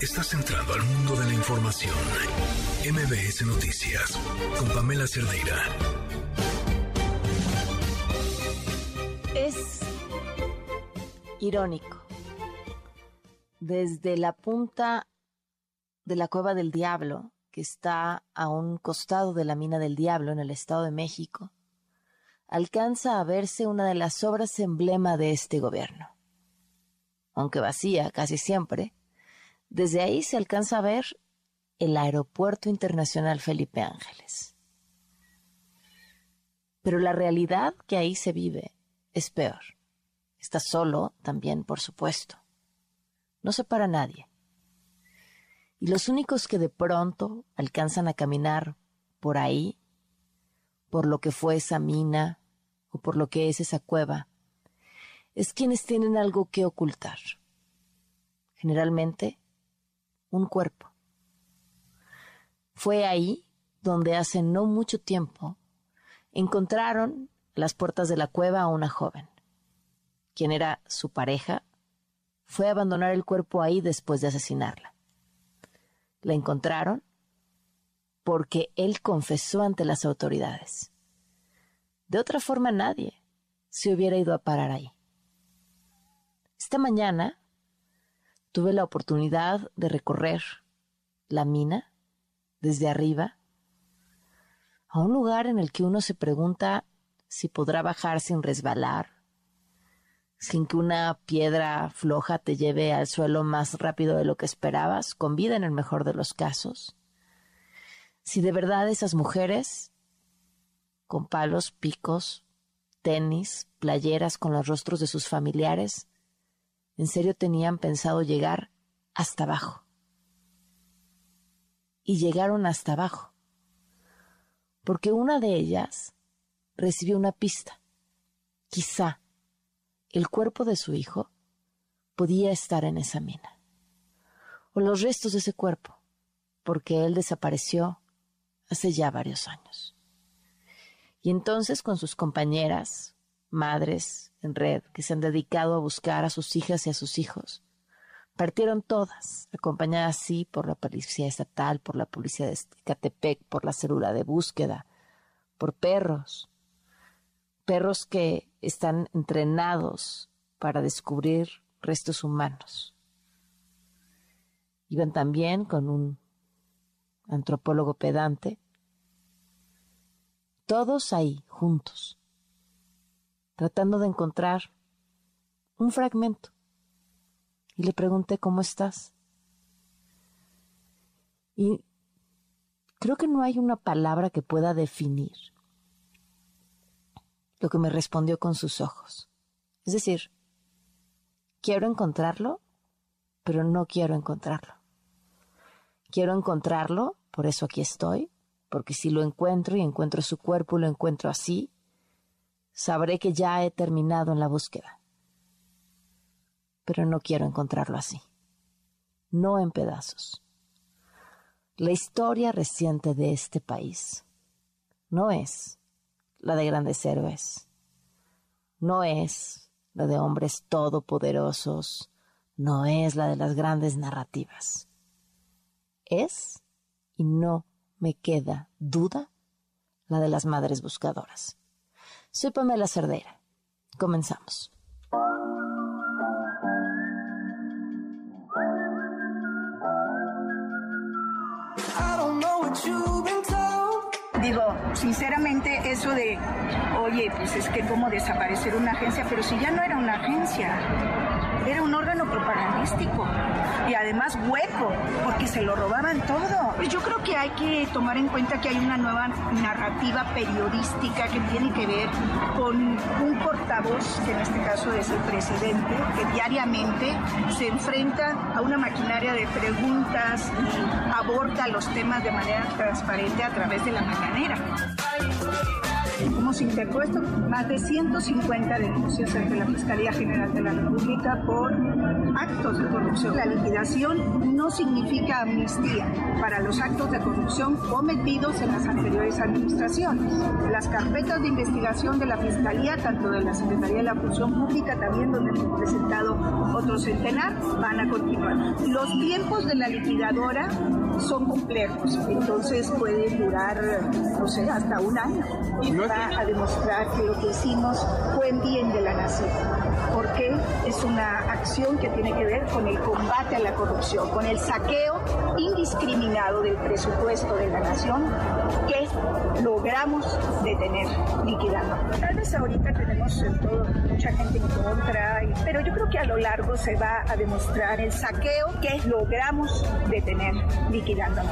Estás entrando al mundo de la información. MBS Noticias con Pamela Cerdeira. Es irónico. Desde la punta de la cueva del diablo, que está a un costado de la mina del diablo en el Estado de México, alcanza a verse una de las obras emblema de este gobierno. Aunque vacía casi siempre, desde ahí se alcanza a ver el Aeropuerto Internacional Felipe Ángeles. Pero la realidad que ahí se vive es peor. Está solo también, por supuesto. No se para nadie. Y los únicos que de pronto alcanzan a caminar por ahí, por lo que fue esa mina o por lo que es esa cueva, es quienes tienen algo que ocultar. Generalmente un cuerpo. Fue ahí donde hace no mucho tiempo encontraron las puertas de la cueva a una joven, quien era su pareja, fue a abandonar el cuerpo ahí después de asesinarla. La encontraron porque él confesó ante las autoridades. De otra forma nadie se hubiera ido a parar ahí. Esta mañana tuve la oportunidad de recorrer la mina desde arriba a un lugar en el que uno se pregunta si podrá bajar sin resbalar, sin que una piedra floja te lleve al suelo más rápido de lo que esperabas, con vida en el mejor de los casos. Si de verdad esas mujeres, con palos, picos, tenis, playeras con los rostros de sus familiares, en serio tenían pensado llegar hasta abajo. Y llegaron hasta abajo, porque una de ellas recibió una pista. Quizá el cuerpo de su hijo podía estar en esa mina, o los restos de ese cuerpo, porque él desapareció hace ya varios años. Y entonces con sus compañeras, madres en red que se han dedicado a buscar a sus hijas y a sus hijos. Partieron todas, acompañadas así por la policía estatal, por la policía de Catepec, por la célula de búsqueda, por perros, perros que están entrenados para descubrir restos humanos. Iban también con un antropólogo pedante, todos ahí, juntos tratando de encontrar un fragmento. Y le pregunté, ¿cómo estás? Y creo que no hay una palabra que pueda definir lo que me respondió con sus ojos. Es decir, quiero encontrarlo, pero no quiero encontrarlo. Quiero encontrarlo, por eso aquí estoy, porque si lo encuentro y encuentro su cuerpo, lo encuentro así, sabré que ya he terminado en la búsqueda. Pero no quiero encontrarlo así, no en pedazos. La historia reciente de este país no es la de grandes héroes, no es la de hombres todopoderosos, no es la de las grandes narrativas. Es, y no me queda duda, la de las madres buscadoras. Soy Pamela Cerdeira. Comenzamos. Sinceramente, eso de, oye, pues es que cómo desaparecer una agencia, pero si ya no era una agencia, era un órgano propagandístico y además hueco, porque se lo robaban todo. Pues yo creo que hay que tomar en cuenta que hay una nueva narrativa periodística que tiene que ver con un portavoz, que en este caso es el presidente, que diariamente se enfrenta a una maquinaria de preguntas y aborda los temas de manera transparente a través de la mañanera. Thank you. ¿Cómo hemos interpuesto más de 150 denuncias ante la Fiscalía General de la República por actos de corrupción. La liquidación no significa amnistía para los actos de corrupción cometidos en las anteriores administraciones. Las carpetas de investigación de la Fiscalía, tanto de la Secretaría de la Función Pública, también donde hemos presentado otro centenar, van a continuar. Los tiempos de la liquidadora son complejos, entonces puede durar, no sé, hasta un año. Demostrar que lo que hicimos fue en bien de la nación, porque es una acción que tiene que ver con el combate a la corrupción, con el saqueo indiscriminado del presupuesto de la nación que logramos detener liquidando. Tal vez ahorita tenemos mucha gente en contra, pero yo creo que a lo largo se va a demostrar el saqueo que logramos detener liquidando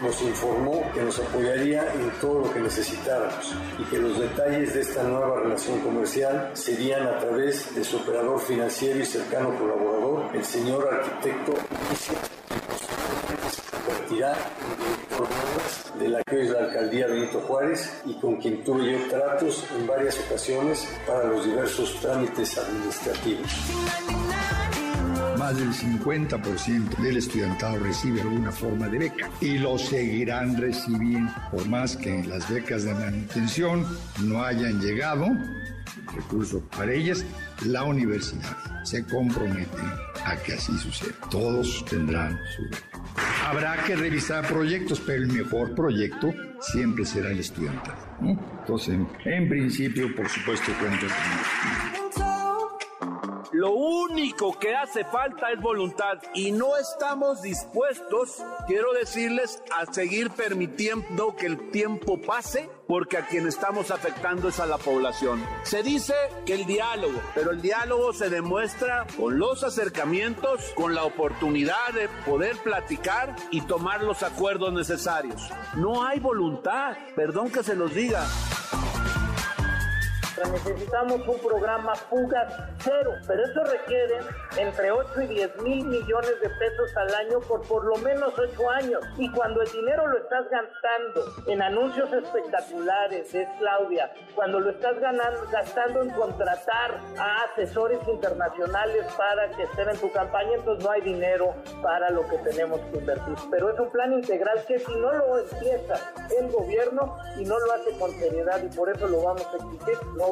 nos informó que nos apoyaría en todo lo que necesitáramos y que los detalles de esta nueva relación comercial serían a través de su operador financiero y cercano colaborador, el señor arquitecto en de la que es la alcaldía Benito Juárez y con quien tuve yo tratos en varias ocasiones para los diversos trámites administrativos más del 50% del estudiantado recibe alguna forma de beca y lo seguirán recibiendo, por más que las becas de manutención no hayan llegado, recursos para ellas, la universidad se compromete a que así suceda. Todos tendrán su beca. Habrá que revisar proyectos, pero el mejor proyecto siempre será el estudiantado. Entonces, en, principio, por supuesto, cuento con lo único que hace falta es voluntad y no estamos dispuestos, quiero decirles, a seguir permitiendo que el tiempo pase porque a quien estamos afectando es a la población. Se dice que el diálogo, pero el diálogo se demuestra con los acercamientos, con la oportunidad de poder platicar y tomar los acuerdos necesarios. No hay voluntad, perdón que se los diga. Necesitamos un programa fugas cero, pero eso requiere entre 8 y 10 mil millones de pesos al año por por lo menos 8 años. Y cuando el dinero lo estás gastando en anuncios espectaculares, es Claudia, cuando lo estás ganando, gastando en contratar a asesores internacionales para que estén en tu campaña, entonces no hay dinero para lo que tenemos que invertir. Pero es un plan integral que si no lo empieza el gobierno y no lo hace con seriedad y por eso lo vamos a exigir, no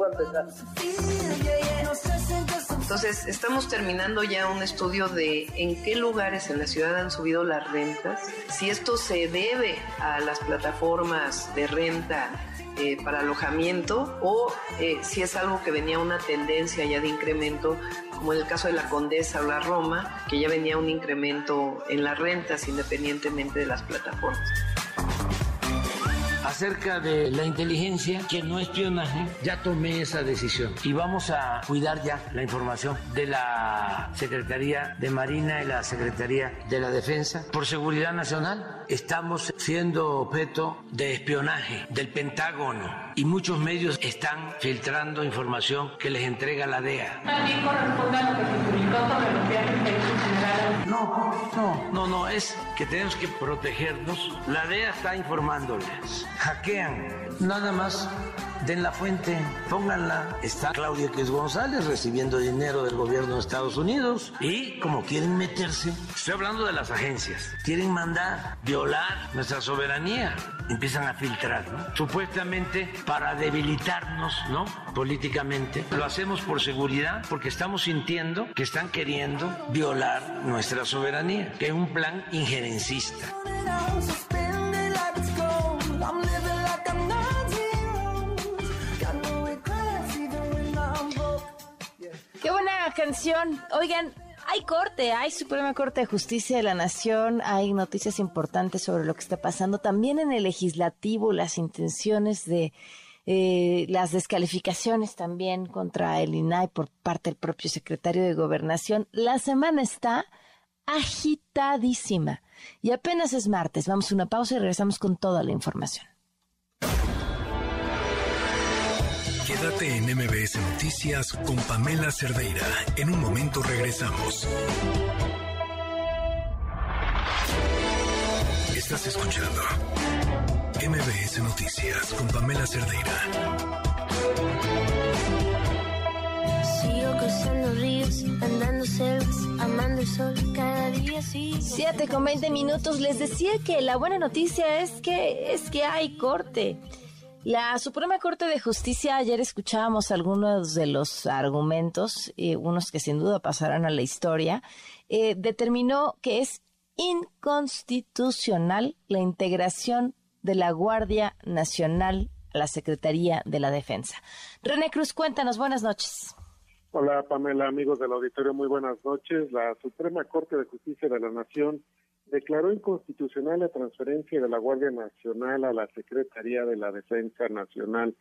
entonces, estamos terminando ya un estudio de en qué lugares en la ciudad han subido las rentas, si esto se debe a las plataformas de renta eh, para alojamiento o eh, si es algo que venía una tendencia ya de incremento, como en el caso de la Condesa o la Roma, que ya venía un incremento en las rentas independientemente de las plataformas acerca de la inteligencia, que no espionaje, ya tomé esa decisión y vamos a cuidar ya la información de la Secretaría de Marina y la Secretaría de la Defensa. Por seguridad nacional estamos siendo objeto de espionaje del Pentágono y muchos medios están filtrando información que les entrega la DEA. También corresponde a lo que se publicó sobre los viajes de general. No, no, no, no, es que tenemos que protegernos. La DEA está informándoles hackean. Nada más den la fuente, pónganla. Está Claudia X González recibiendo dinero del gobierno de Estados Unidos y como quieren meterse, estoy hablando de las agencias, quieren mandar violar nuestra soberanía. Empiezan a filtrar, ¿no? Supuestamente para debilitarnos, ¿no? Políticamente. Lo hacemos por seguridad porque estamos sintiendo que están queriendo violar nuestra soberanía, que es un plan injerencista. Canción. Oigan, hay corte, hay Suprema Corte de Justicia de la Nación, hay noticias importantes sobre lo que está pasando. También en el legislativo, las intenciones de eh, las descalificaciones también contra el INAI por parte del propio secretario de Gobernación. La semana está agitadísima y apenas es martes. Vamos a una pausa y regresamos con toda la información. Quédate en MBS Noticias con Pamela Cerdeira. En un momento regresamos. Estás escuchando MBS Noticias con Pamela Cerdeira. Sigo cruzando ríos, andando selvas, amando el sol, cada día sí. Siete con 20 minutos. Les decía que la buena noticia es que es que hay corte. La Suprema Corte de Justicia, ayer escuchábamos algunos de los argumentos, eh, unos que sin duda pasarán a la historia, eh, determinó que es inconstitucional la integración de la Guardia Nacional a la Secretaría de la Defensa. René Cruz, cuéntanos, buenas noches. Hola Pamela, amigos del auditorio, muy buenas noches. La Suprema Corte de Justicia de la Nación declaró inconstitucional la transferencia de la Guardia Nacional a la Secretaría de la Defensa Nacional.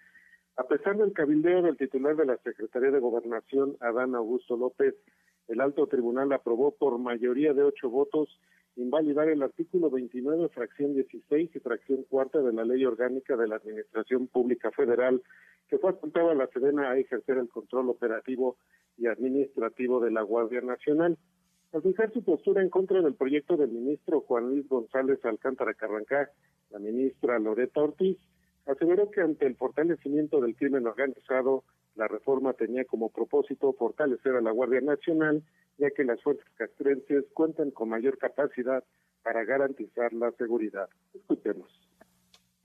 A pesar del cabildeo del titular de la Secretaría de Gobernación, Adán Augusto López, el alto tribunal aprobó por mayoría de ocho votos invalidar el artículo 29, fracción 16 y fracción cuarta de la Ley Orgánica de la Administración Pública Federal, que apuntado a la Sedena a ejercer el control operativo y administrativo de la Guardia Nacional. Al fijar su postura en contra del proyecto del ministro Juan Luis González Alcántara Carrancá, la ministra Loreta Ortiz aseveró que ante el fortalecimiento del crimen organizado, la reforma tenía como propósito fortalecer a la Guardia Nacional, ya que las fuerzas castrenses cuentan con mayor capacidad para garantizar la seguridad. Escuchemos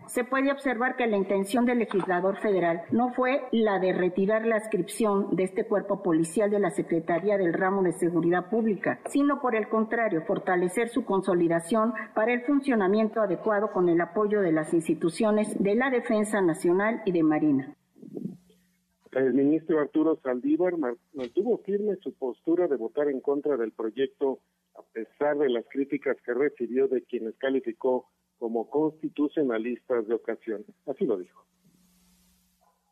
se puede observar que la intención del legislador federal no fue la de retirar la adscripción de este cuerpo policial de la Secretaría del Ramo de Seguridad Pública, sino por el contrario, fortalecer su consolidación para el funcionamiento adecuado con el apoyo de las instituciones de la Defensa Nacional y de Marina. El ministro Arturo Saldívar mantuvo firme su postura de votar en contra del proyecto pesar de las críticas que recibió de quienes calificó como constitucionalistas de ocasión. Así lo dijo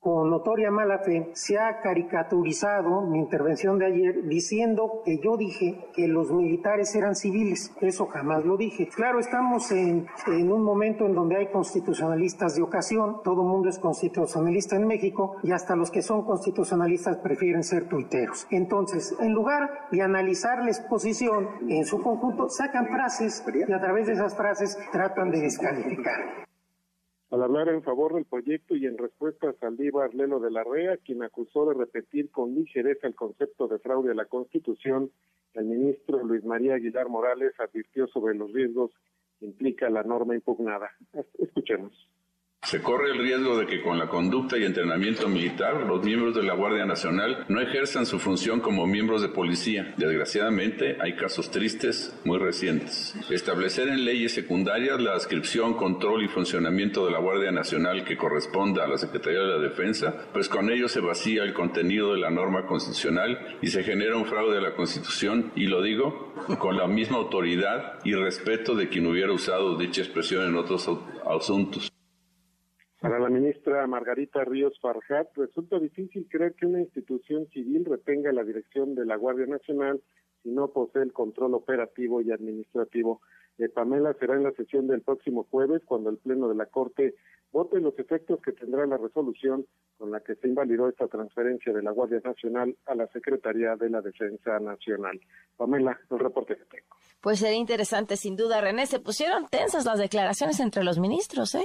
con notoria mala fe, se ha caricaturizado mi intervención de ayer diciendo que yo dije que los militares eran civiles. Eso jamás lo dije. Claro, estamos en, en un momento en donde hay constitucionalistas de ocasión, todo el mundo es constitucionalista en México y hasta los que son constitucionalistas prefieren ser tuiteros. Entonces, en lugar de analizar la exposición en su conjunto, sacan frases y a través de esas frases tratan de descalificar. Al hablar en favor del proyecto y en respuesta a Saldívar Lelo de la Rea, quien acusó de repetir con ligereza el concepto de fraude a la Constitución, el ministro Luis María Aguilar Morales advirtió sobre los riesgos que implica la norma impugnada. Escuchemos. Se corre el riesgo de que con la conducta y entrenamiento militar los miembros de la Guardia Nacional no ejerzan su función como miembros de policía. Desgraciadamente hay casos tristes muy recientes. Establecer en leyes secundarias la adscripción, control y funcionamiento de la Guardia Nacional que corresponda a la Secretaría de la Defensa, pues con ello se vacía el contenido de la norma constitucional y se genera un fraude a la Constitución y lo digo con la misma autoridad y respeto de quien hubiera usado dicha expresión en otros asuntos. Para la ministra Margarita Ríos Farjat, resulta difícil creer que una institución civil retenga la dirección de la Guardia Nacional si no posee el control operativo y administrativo. Eh, Pamela será en la sesión del próximo jueves cuando el Pleno de la Corte vote los efectos que tendrá la resolución con la que se invalidó esta transferencia de la Guardia Nacional a la Secretaría de la Defensa Nacional. Pamela, el reporte que tengo. Pues sería interesante, sin duda, René. Se pusieron tensas las declaraciones entre los ministros, ¿eh?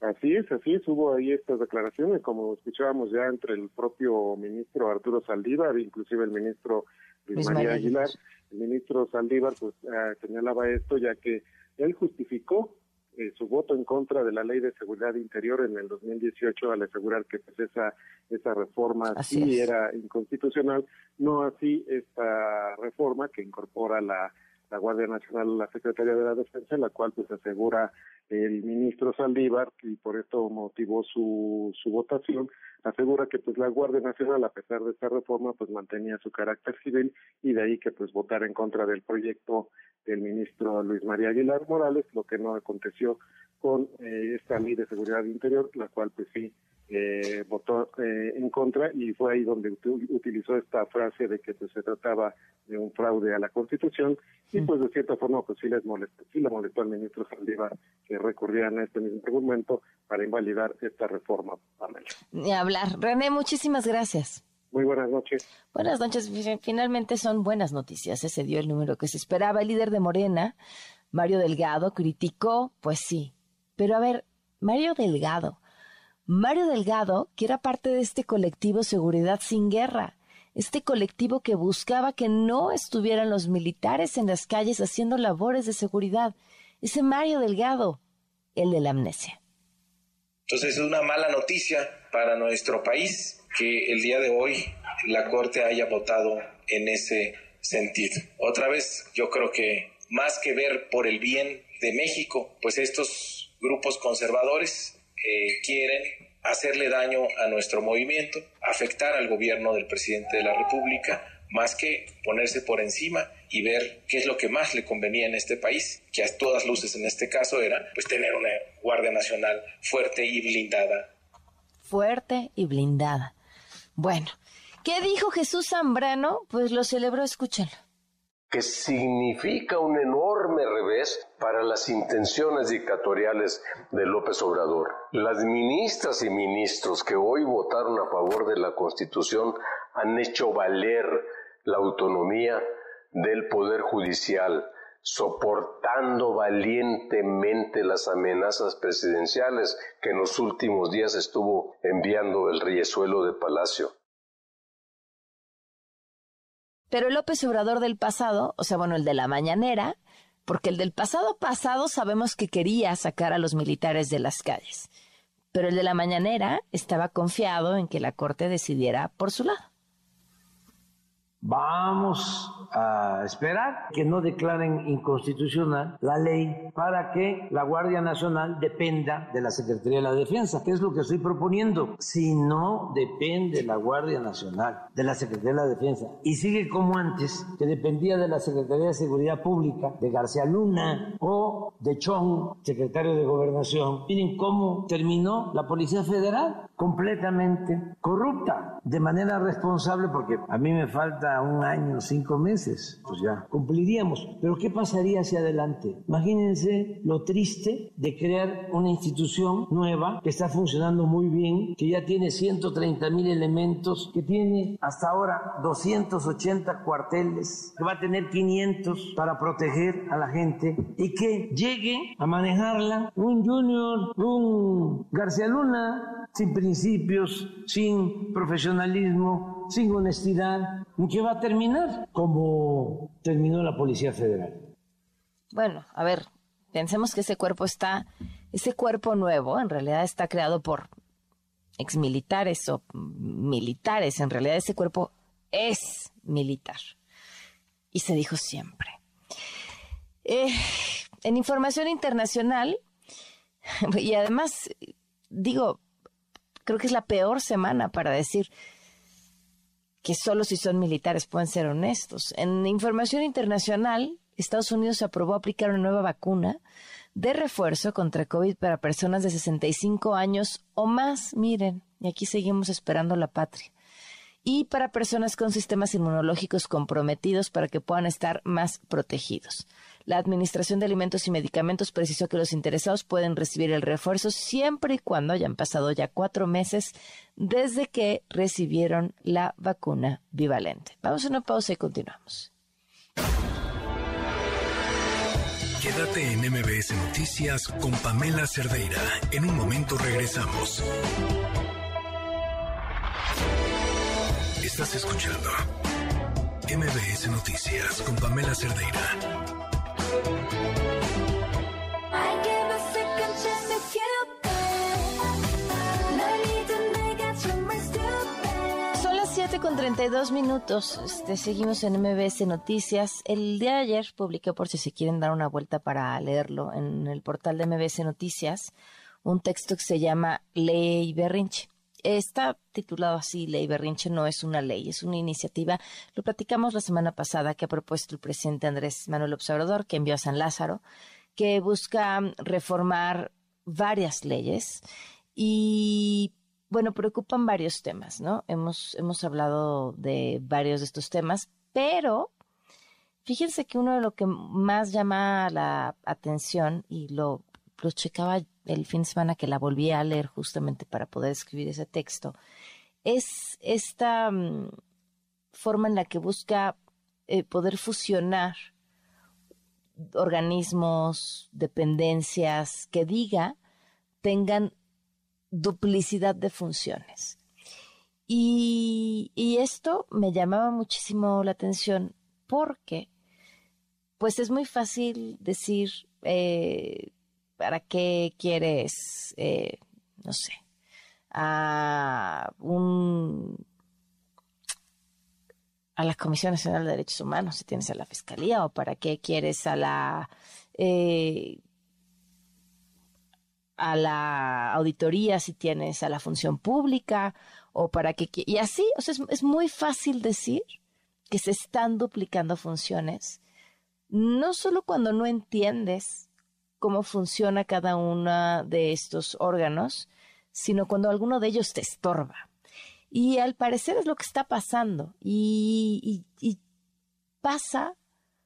Así es, así es, hubo ahí estas declaraciones, como escuchábamos ya entre el propio ministro Arturo Saldívar, inclusive el ministro Luis María Aguilar. El ministro Saldívar pues eh, señalaba esto ya que él justificó eh, su voto en contra de la ley de seguridad interior en el 2018 al asegurar que pues esa esa reforma sí era inconstitucional, no así esta reforma que incorpora la la Guardia Nacional a la Secretaría de la Defensa, en la cual pues asegura el ministro Saldívar, y por esto motivó su, su votación, asegura que pues la Guardia Nacional, a pesar de esta reforma, pues mantenía su carácter civil y de ahí que pues votara en contra del proyecto del ministro Luis María Aguilar Morales, lo que no aconteció con eh, esta ley de seguridad interior, la cual pues sí eh, votó eh, en contra y fue ahí donde utilizó esta frase de que pues, se trataba de un fraude a la Constitución y pues de cierta forma pues sí les molestó, sí le molestó al ministro Saldívar que recurrieran a este mismo argumento para invalidar esta reforma. Ni hablar. René, muchísimas gracias. Muy buenas noches. Buenas noches. Finalmente son buenas noticias. Ese dio el número que se esperaba. El líder de Morena, Mario Delgado, criticó, pues sí. Pero a ver, Mario Delgado. Mario Delgado, que era parte de este colectivo Seguridad sin Guerra, este colectivo que buscaba que no estuvieran los militares en las calles haciendo labores de seguridad. Ese Mario Delgado, el de la amnesia. Entonces es una mala noticia para nuestro país que el día de hoy la Corte haya votado en ese sentido. Otra vez, yo creo que más que ver por el bien de México, pues estos grupos conservadores eh, quieren hacerle daño a nuestro movimiento, afectar al gobierno del presidente de la República, más que ponerse por encima y ver qué es lo que más le convenía en este país, que a todas luces en este caso era pues tener una Guardia Nacional fuerte y blindada. Fuerte y blindada. Bueno, ¿qué dijo Jesús Zambrano? Pues lo celebró, escúchenlo que significa un enorme revés para las intenciones dictatoriales de López Obrador. Las ministras y ministros que hoy votaron a favor de la Constitución han hecho valer la autonomía del Poder Judicial, soportando valientemente las amenazas presidenciales que en los últimos días estuvo enviando el riesuelo de Palacio. Pero el López Obrador del pasado, o sea, bueno, el de la mañanera, porque el del pasado pasado sabemos que quería sacar a los militares de las calles, pero el de la mañanera estaba confiado en que la Corte decidiera por su lado. Vamos a esperar que no declaren inconstitucional la ley para que la Guardia Nacional dependa de la Secretaría de la Defensa, que es lo que estoy proponiendo. Si no depende la Guardia Nacional de la Secretaría de la Defensa y sigue como antes, que dependía de la Secretaría de Seguridad Pública, de García Luna o de Chong, secretario de Gobernación, miren cómo terminó la Policía Federal completamente corrupta, de manera responsable, porque a mí me falta un año, cinco meses, pues ya cumpliríamos. Pero ¿qué pasaría hacia adelante? Imagínense lo triste de crear una institución nueva que está funcionando muy bien, que ya tiene 130 mil elementos, que tiene hasta ahora 280 cuarteles, que va a tener 500 para proteger a la gente y que llegue a manejarla un junior, un García Luna, sin principios, sin profesionalismo, sin honestidad, ¿en qué va a terminar? Como terminó la Policía Federal. Bueno, a ver, pensemos que ese cuerpo está, ese cuerpo nuevo en realidad está creado por exmilitares o militares, en realidad ese cuerpo es militar. Y se dijo siempre. Eh, en información internacional, y además, digo, creo que es la peor semana para decir que solo si son militares pueden ser honestos. En información internacional, Estados Unidos aprobó aplicar una nueva vacuna de refuerzo contra COVID para personas de 65 años o más. Miren, y aquí seguimos esperando la patria y para personas con sistemas inmunológicos comprometidos para que puedan estar más protegidos. La Administración de Alimentos y Medicamentos precisó que los interesados pueden recibir el refuerzo siempre y cuando hayan pasado ya cuatro meses desde que recibieron la vacuna bivalente. Vamos a una pausa y continuamos. Quédate en MBS Noticias con Pamela Cerdeira. En un momento regresamos. Estás escuchando MBS Noticias con Pamela Cerdeira. Son las 7 con 32 minutos. Este, seguimos en MBS Noticias. El día de ayer publiqué, por si se quieren dar una vuelta para leerlo, en el portal de MBS Noticias, un texto que se llama Ley Berrinche está titulado así, Ley Berrinche no es una ley, es una iniciativa. Lo platicamos la semana pasada que ha propuesto el presidente Andrés Manuel Observador, que envió a San Lázaro, que busca reformar varias leyes y bueno, preocupan varios temas, ¿no? Hemos, hemos hablado de varios de estos temas, pero fíjense que uno de lo que más llama la atención y lo, lo checaba el fin de semana que la volví a leer justamente para poder escribir ese texto, es esta mm, forma en la que busca eh, poder fusionar organismos, dependencias, que diga tengan duplicidad de funciones. Y, esto me llamaba muchísimo la atención porque, pues es muy fácil decir, eh, ¿para qué quieres, eh, no sé, a un a la Comisión Nacional de Derechos Humanos si tienes a la Fiscalía o para qué quieres a la eh, a la auditoría si tienes a la función pública o para qué y así o sea es, muy fácil decir que se están duplicando funciones no solo cuando no entiendes cómo funciona cada uno de estos órganos sino cuando alguno de ellos te estorba y al parecer es lo que está pasando. Y, pasa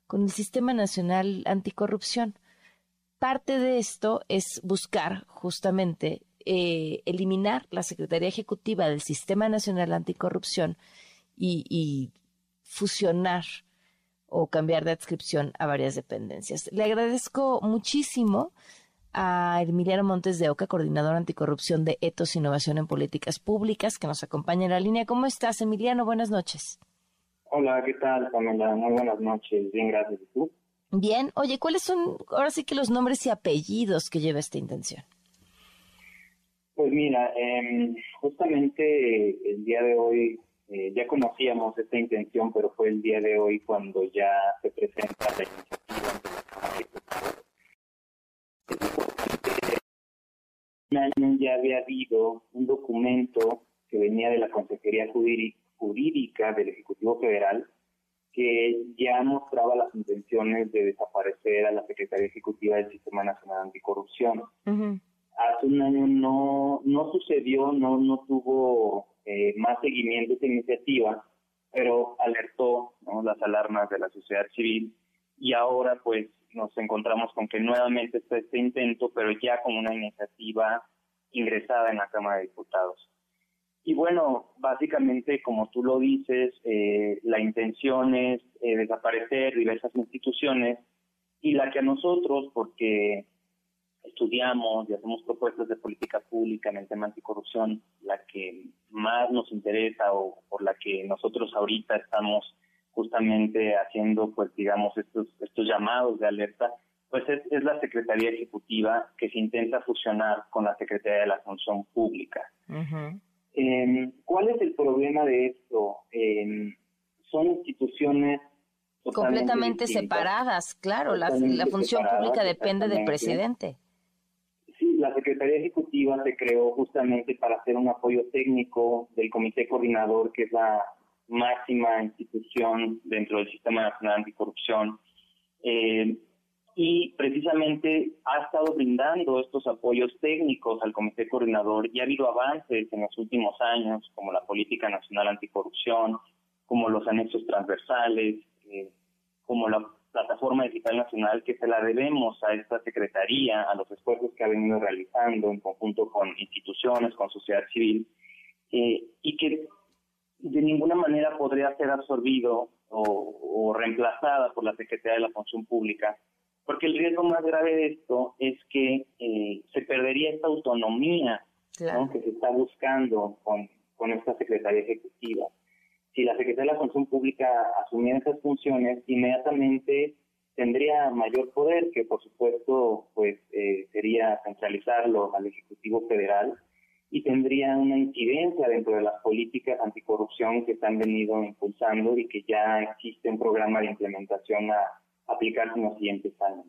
con el Sistema Nacional Anticorrupción. Parte de esto es buscar justamente eh, eliminar la Secretaría Ejecutiva del Sistema Nacional Anticorrupción y, y fusionar o cambiar de adscripción a varias dependencias. Le agradezco muchísimo a Emiliano Montes de Oca, coordinador anticorrupción de Etos Innovación en Políticas Públicas, que nos acompaña en la línea. ¿Cómo estás, Emiliano? Buenas noches. Hola, ¿qué tal, Pamela? Muy buenas noches. Bien, gracias. ¿Y tú? Bien. Oye, ¿cuáles son ahora sí que los nombres y apellidos que lleva esta intención? Pues mira, em, justamente el día de hoy eh, ya conocíamos esta intención, pero fue el día de hoy cuando ya se presenta la iniciativa un año ya había habido un documento que venía de la Consejería Jurídica del Ejecutivo Federal que ya mostraba las intenciones de desaparecer a la Secretaría Ejecutiva del Sistema Nacional Anticorrupción. Hace un año no, no sucedió, no, no tuvo eh, más seguimiento esta iniciativa, pero alertó las alarmas de la sociedad civil y ahora pues nos encontramos con que nuevamente está este intento, pero ya con una iniciativa ingresada en la Cámara de Diputados. Y bueno, básicamente, como tú lo dices, eh, la intención es eh, desaparecer diversas instituciones y la que a nosotros, porque estudiamos y hacemos propuestas de política pública en el tema anticorrupción, la que más nos interesa o por la que nosotros ahorita estamos justamente haciendo, pues digamos, estos, estos llamados de alerta, pues es, la Secretaría Ejecutiva que se intenta fusionar con la Secretaría de la Función Pública. Em, ¿Cuál es el problema de esto? Em, son instituciones completamente separadas, claro, la, la función pública depende del presidente. Secretaría Ejecutiva se creó justamente para hacer un apoyo técnico del Comité Coordinador, que es la máxima institución dentro del Sistema Nacional Anticorrupción. Eh, y precisamente ha estado brindando estos apoyos técnicos al Comité Coordinador y ha habido avances en los últimos años, como la Política Nacional Anticorrupción, como los anexos transversales, eh, como la Plataforma Digital Nacional, que se la debemos a esta Secretaría, a los esfuerzos que ha venido realizando en conjunto con instituciones, con sociedad civil, eh, y que de ninguna manera podría ser absorbido o, reemplazada por la Secretaría de la Función Pública, porque el riesgo más grave de esto es que eh, se perdería esta autonomía que se está buscando con, con esta Secretaría Ejecutiva. Si la Secretaría de la Función Pública asumiera esas funciones, inmediatamente tendría mayor poder, que por supuesto pues eh, sería centralizarlo al Ejecutivo Federal y tendría una incidencia dentro de las políticas anticorrupción que se han venido impulsando y que ya existe un programa de implementación a aplicarse en los siguientes años.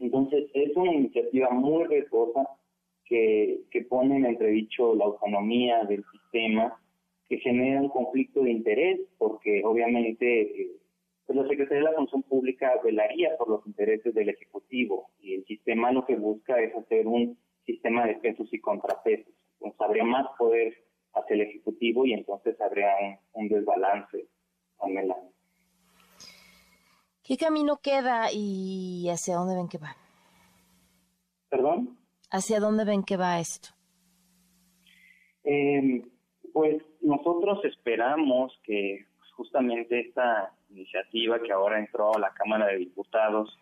Entonces, es una iniciativa muy riesgosa que, que pone en entredicho la autonomía del sistema, que genera un conflicto de interés, porque obviamente eh, pues la Secretaría de la Función Pública velaría por los intereses del Ejecutivo y el sistema lo que busca es hacer un sistema de pesos y contrapesos. Entonces habría más poder hacia el Ejecutivo y entonces habría un, desbalance con el año. ¿Qué camino queda y hacia dónde ven que va? ¿Perdón? ¿Hacia dónde ven que va esto? Eh, pues nosotros esperamos que justamente esta iniciativa que ahora entró a la Cámara de Diputados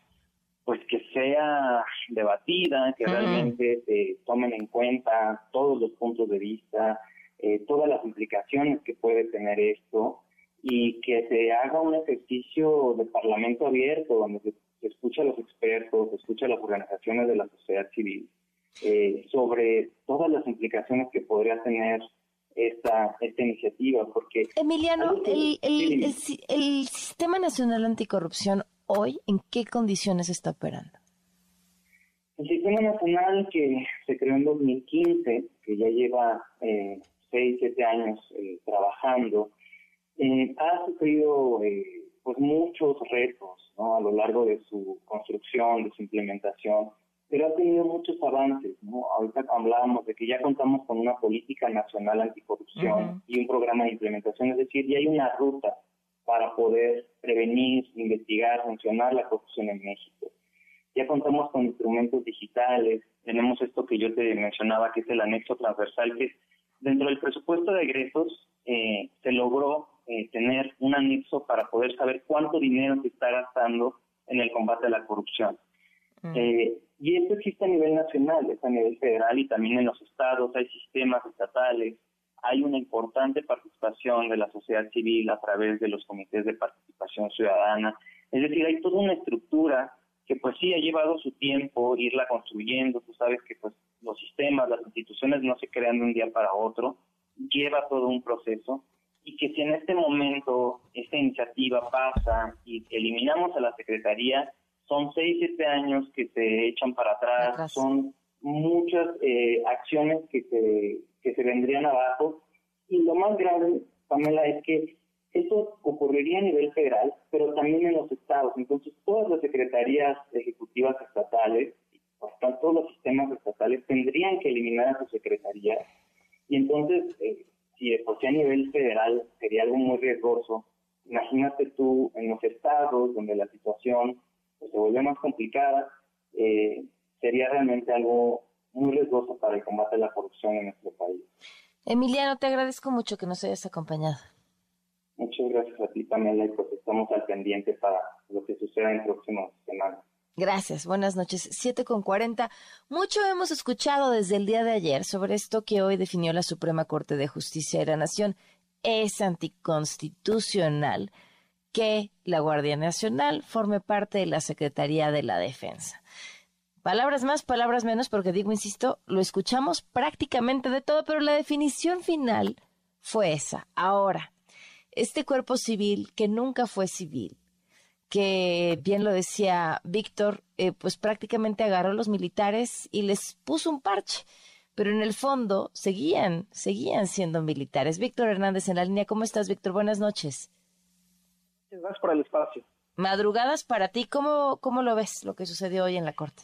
pues que sea debatida, que realmente se tomen en cuenta todos los puntos de vista, eh, todas las implicaciones que puede tener esto y que se haga un ejercicio de parlamento abierto donde se, escucha a los expertos, se escucha a las organizaciones de la sociedad civil eh, sobre todas las implicaciones que podría tener esta, esta iniciativa, porque... Emiliano, el, el, el, Sistema Nacional Anticorrupción hoy, ¿en qué condiciones está operando? El Sistema Nacional que se creó en 2015, que ya lleva eh, 6, 7 años eh, trabajando, eh, ha sufrido eh, pues muchos retos ¿no? a lo largo de su construcción, de su implementación, pero ha tenido muchos avances. ¿no? Ahorita hablábamos de que ya contamos con una política nacional anticorrupción y un programa de implementación, es decir, ya hay una ruta para poder prevenir, investigar, sancionar la corrupción en México. Ya contamos con instrumentos digitales, tenemos esto que yo te mencionaba, que es el anexo transversal, que dentro del presupuesto de egresos eh, se logró eh, tener un anexo para poder saber cuánto dinero se está gastando en el combate a la corrupción. Mm. Eh, y esto existe a nivel nacional, es a nivel federal y también en los estados, hay sistemas estatales, hay una importante participación de la sociedad civil a través de los comités de participación ciudadana. Es decir, hay toda una estructura que pues sí ha llevado su tiempo irla construyendo. Tú sabes que pues los sistemas, las instituciones no se crean de un día para otro, lleva todo un proceso y que si en este momento esta iniciativa pasa y eliminamos a la Secretaría, son seis, siete años que se echan para atrás, son muchas eh, acciones que se, que se vendrían abajo y lo más grave, Pamela, es que eso ocurriría a nivel federal, pero también en los estados. Entonces, todas las secretarías ejecutivas estatales hasta todos los sistemas estatales tendrían que eliminar a su secretaría. Y entonces, eh, si de por sí a nivel federal sería algo muy riesgoso, imagínate tú en los estados donde la situación pues, se vuelve más complicada, eh, sería realmente algo muy riesgoso para el combate a la corrupción en nuestro país. Emiliano, te agradezco mucho que nos hayas acompañado. Muchas gracias a ti, Pamela, y pues estamos al pendiente para lo que suceda en próximas semanas. Gracias, buenas noches. Siete con cuarenta. Mucho hemos escuchado desde el día de ayer sobre esto que hoy definió la Suprema Corte de Justicia de la Nación. Es anticonstitucional que la Guardia Nacional forme parte de la Secretaría de la Defensa. Palabras más, palabras menos, porque digo, insisto, lo escuchamos prácticamente de todo, pero la definición final fue esa. Ahora, este cuerpo civil que nunca fue civil, que bien lo decía Víctor, eh, pues prácticamente agarró a los militares y les puso un parche, pero en el fondo seguían, seguían siendo militares. Víctor Hernández en la línea, ¿cómo estás, Víctor? Buenas noches. Gracias por el espacio. Madrugadas para ti, ¿cómo, cómo lo ves lo que sucedió hoy en la Corte?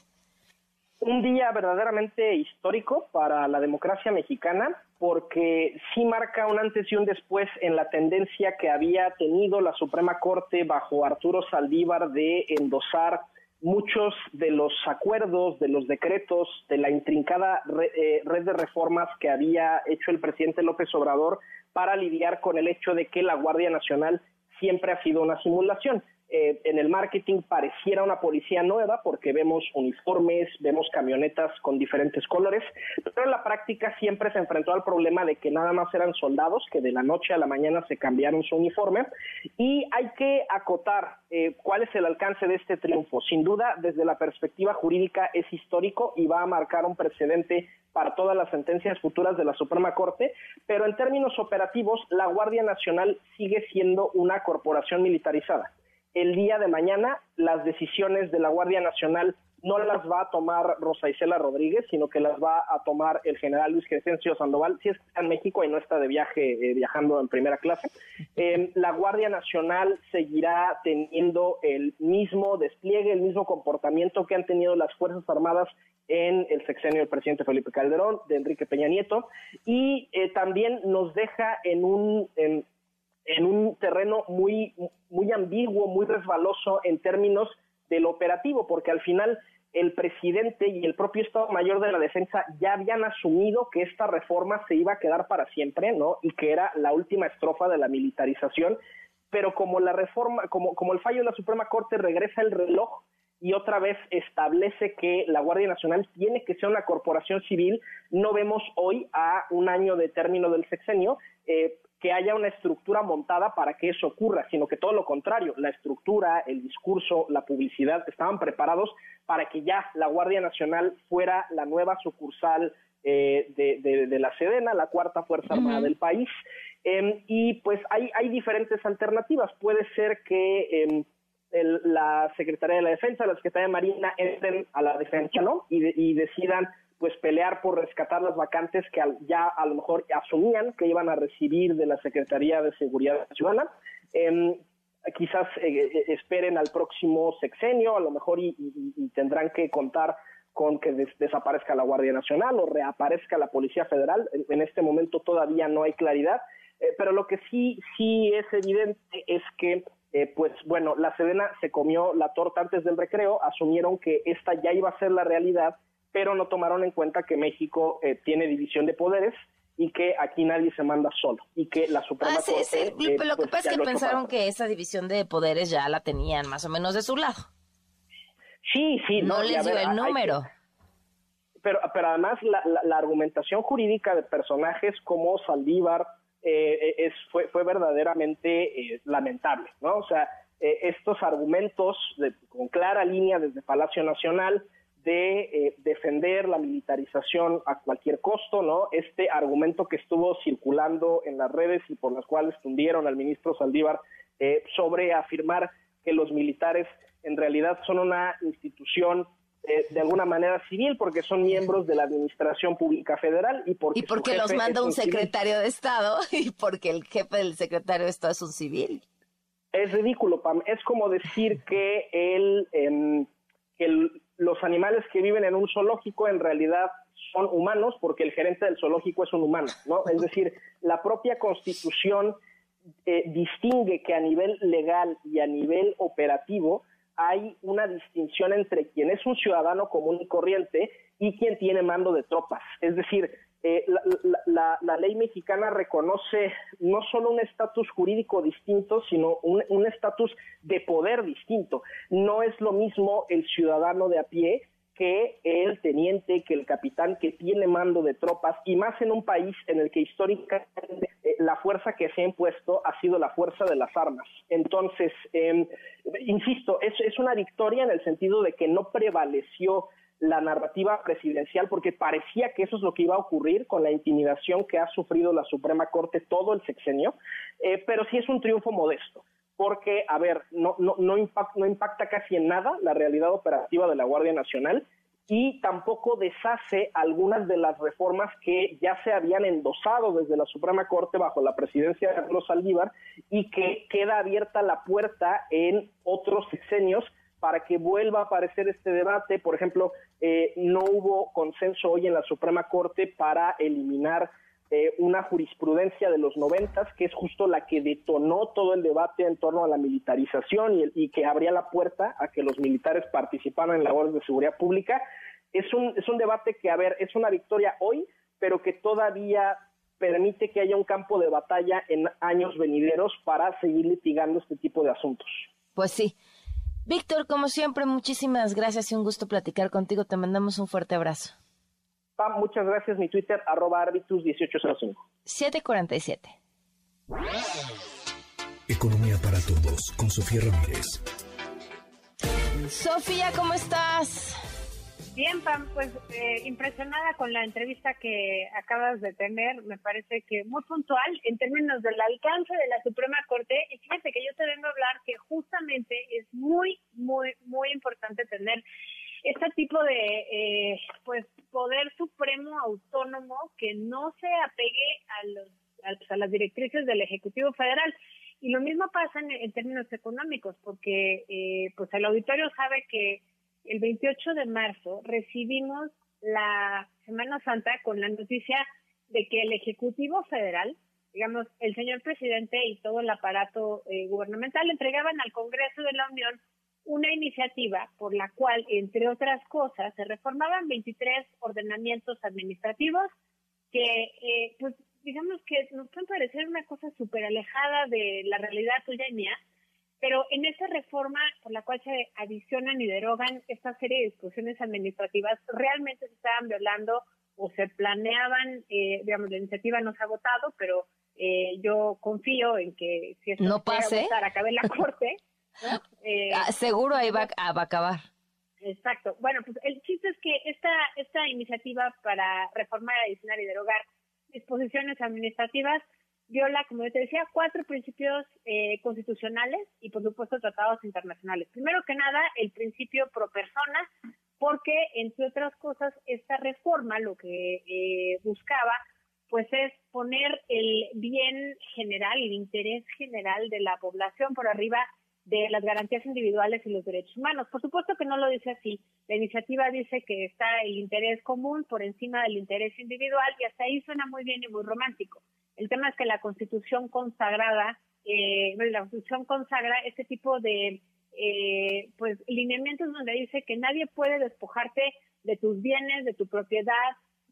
un día verdaderamente histórico para la democracia mexicana porque sí marca un antes y un después en la tendencia que había tenido la Suprema Corte bajo Arturo Saldívar de endosar muchos de los acuerdos, de los decretos, de la intrincada eh, red de reformas que había hecho el presidente López Obrador para lidiar con el hecho de que la Guardia Nacional siempre ha sido una simulación. Eh, en el marketing pareciera una policía nueva porque vemos uniformes, vemos camionetas con diferentes colores, pero en la práctica siempre se enfrentó al problema de que nada más eran soldados que de la noche a la mañana se cambiaron su uniforme y hay que acotar eh, cuál es el alcance de este triunfo. Sin duda, desde la perspectiva jurídica es histórico y va a marcar un precedente para todas las sentencias futuras de la Suprema Corte, pero en términos operativos, la Guardia Nacional sigue siendo una corporación militarizada el día de mañana las decisiones de la Guardia Nacional no las va a tomar Rosa Isela Rodríguez, sino que las va a tomar el general Luis Crescencio Sandoval, si es que en México y no está de viaje, eh, viajando en primera clase. Eh, la Guardia Nacional seguirá teniendo el mismo despliegue, el mismo comportamiento que han tenido las Fuerzas Armadas en el sexenio del presidente Felipe Calderón, de Enrique Peña Nieto, y eh, también nos deja en un, en un terreno muy, muy ambiguo, muy resbaloso en términos del operativo, porque al final el presidente y el propio Estado Mayor de la Defensa ya habían asumido que esta reforma se iba a quedar para siempre, ¿no? Y que era la última estrofa de la militarización, pero como la reforma, como, como el fallo de la Suprema Corte regresa el reloj, y otra vez establece que la Guardia Nacional tiene que ser una corporación civil. No vemos hoy, a un año de término del sexenio, eh, que haya una estructura montada para que eso ocurra, sino que todo lo contrario, la estructura, el discurso, la publicidad estaban preparados para que ya la Guardia Nacional fuera la nueva sucursal eh, de, la Sedena, la cuarta Fuerza Armada del país. Em, y pues hay, hay diferentes alternativas. Puede ser que em, la Secretaría de la Defensa, la Secretaría de Marina entren a la defensa, ¿no? Y, decidan pues pelear por rescatar las vacantes que ya a lo mejor asumían que iban a recibir de la Secretaría de Seguridad Ciudadana. Em, quizás eh, eh, esperen al próximo sexenio, a lo mejor y, tendrán que contar con que desaparezca la Guardia Nacional o reaparezca la Policía Federal. En, este momento todavía no hay claridad, eh, pero lo que sí, sí es evidente es que pues bueno, la Sedena se comió la torta antes del recreo, asumieron que esta ya iba a ser la realidad, pero no tomaron en cuenta que México eh, tiene división de poderes y que aquí nadie se manda solo y que la Suprema ah, sí, Corte, sí. Eh, lo que pues, pasa es que pensaron que esa división de poderes ya la tenían más o menos de su lado. Sí, sí. No, les dio el número. pero, pero además la, la argumentación jurídica de personajes como Saldívar, eh, es, fue, fue verdaderamente eh, lamentable, ¿no? O sea, eh, estos argumentos con clara línea desde Palacio Nacional de defender la militarización a cualquier costo, ¿no? Este argumento que estuvo circulando en las redes y por las cuales tundieron al ministro Saldívar sobre afirmar que los militares en realidad son una institución eh, de alguna manera civil porque son miembros de la Administración Pública Federal y porque, ¿Y porque los manda un, secretario de Estado y porque el jefe del secretario de Estado es un civil. Es ridículo, Pam. Es como decir que, el, em, que los animales que viven en un zoológico en realidad son humanos porque el gerente del zoológico es un humano, ¿no? Es decir, la propia Constitución eh, distingue que a nivel legal y a nivel operativo hay una distinción entre quien es un ciudadano común y corriente y quien tiene mando de tropas. Es decir, eh, la, ley mexicana reconoce no solo un estatus jurídico distinto, sino un estatus de poder distinto. No es lo mismo el ciudadano de a pie que el teniente, que el capitán que tiene mando de tropas y más en un país en el que históricamente eh, la fuerza que se ha impuesto ha sido la fuerza de las armas. Entonces, em, insisto, es, es una victoria en el sentido de que no prevaleció la narrativa presidencial porque parecía que eso es lo que iba a ocurrir con la intimidación que ha sufrido la Suprema Corte todo el sexenio, eh, pero sí es un triunfo modesto porque, a ver, no, no, no, no impacta casi en nada la realidad operativa de la Guardia Nacional y tampoco deshace algunas de las reformas que ya se habían endosado desde la Suprema Corte bajo la presidencia de Carlos Saldívar y que queda abierta la puerta en otros sexenios para que vuelva a aparecer este debate. Por ejemplo, eh, no hubo consenso hoy en la Suprema Corte para eliminar eh, una jurisprudencia de los noventas, que es justo la que detonó todo el debate en torno a la militarización y, y que abría la puerta a que los militares participaran en labores de seguridad pública. Es un, es un debate que, a ver, es una victoria hoy, pero que todavía permite que haya un campo de batalla en años venideros para seguir litigando este tipo de asuntos. Pues sí. Víctor, como siempre, muchísimas gracias y un gusto platicar contigo. Te mandamos un fuerte abrazo muchas gracias. Mi Twitter, arroba arbitus1805. 747. Economía para todos, con Sofía Ramírez. Sofía, ¿cómo estás? Bien, Pam, pues eh, impresionada con la entrevista que acabas de tener, me parece que muy puntual en términos del alcance de la Suprema Corte. Y fíjate que yo te vengo a hablar que justamente es muy, muy, muy importante tener este tipo de eh, pues poder supremo autónomo que no se apegue a los a, las directrices del ejecutivo federal y lo mismo pasa en, términos económicos porque eh, pues el auditorio sabe que el 28 de marzo recibimos la Semana Santa con la noticia de que el ejecutivo federal digamos el señor presidente y todo el aparato eh, gubernamental entregaban al Congreso de la Unión una iniciativa por la cual, entre otras cosas, se reformaban 23 ordenamientos administrativos que, eh, pues, digamos que nos pueden parecer una cosa súper alejada de la realidad tuya y mía, Pero en esa reforma por la cual se adicionan y derogan esta serie de discusiones administrativas, realmente se estaban violando o se planeaban, eh, digamos, la iniciativa no se ha votado, pero eh, yo confío en que si esto no pase, a votar, acabe la corte. Eh, ah, seguro ahí va, va, a acabar. Exacto. Bueno, pues el chiste es que esta, esta iniciativa para reformar, adicionar y derogar disposiciones administrativas viola, como yo te decía, cuatro principios eh, constitucionales y, por supuesto, tratados internacionales. Primero que nada, el principio pro persona, porque, entre otras cosas, esta reforma lo que eh, buscaba, pues, es poner el bien general, el interés general de la población por arriba de las garantías individuales y los derechos humanos. Por supuesto que no lo dice así. La iniciativa dice que está el interés común por encima del interés individual y hasta ahí suena muy bien y muy romántico. El tema es que la Constitución consagrada, eh, la Constitución consagra este tipo de eh, pues lineamientos donde dice que nadie puede despojarte de tus bienes, de tu propiedad,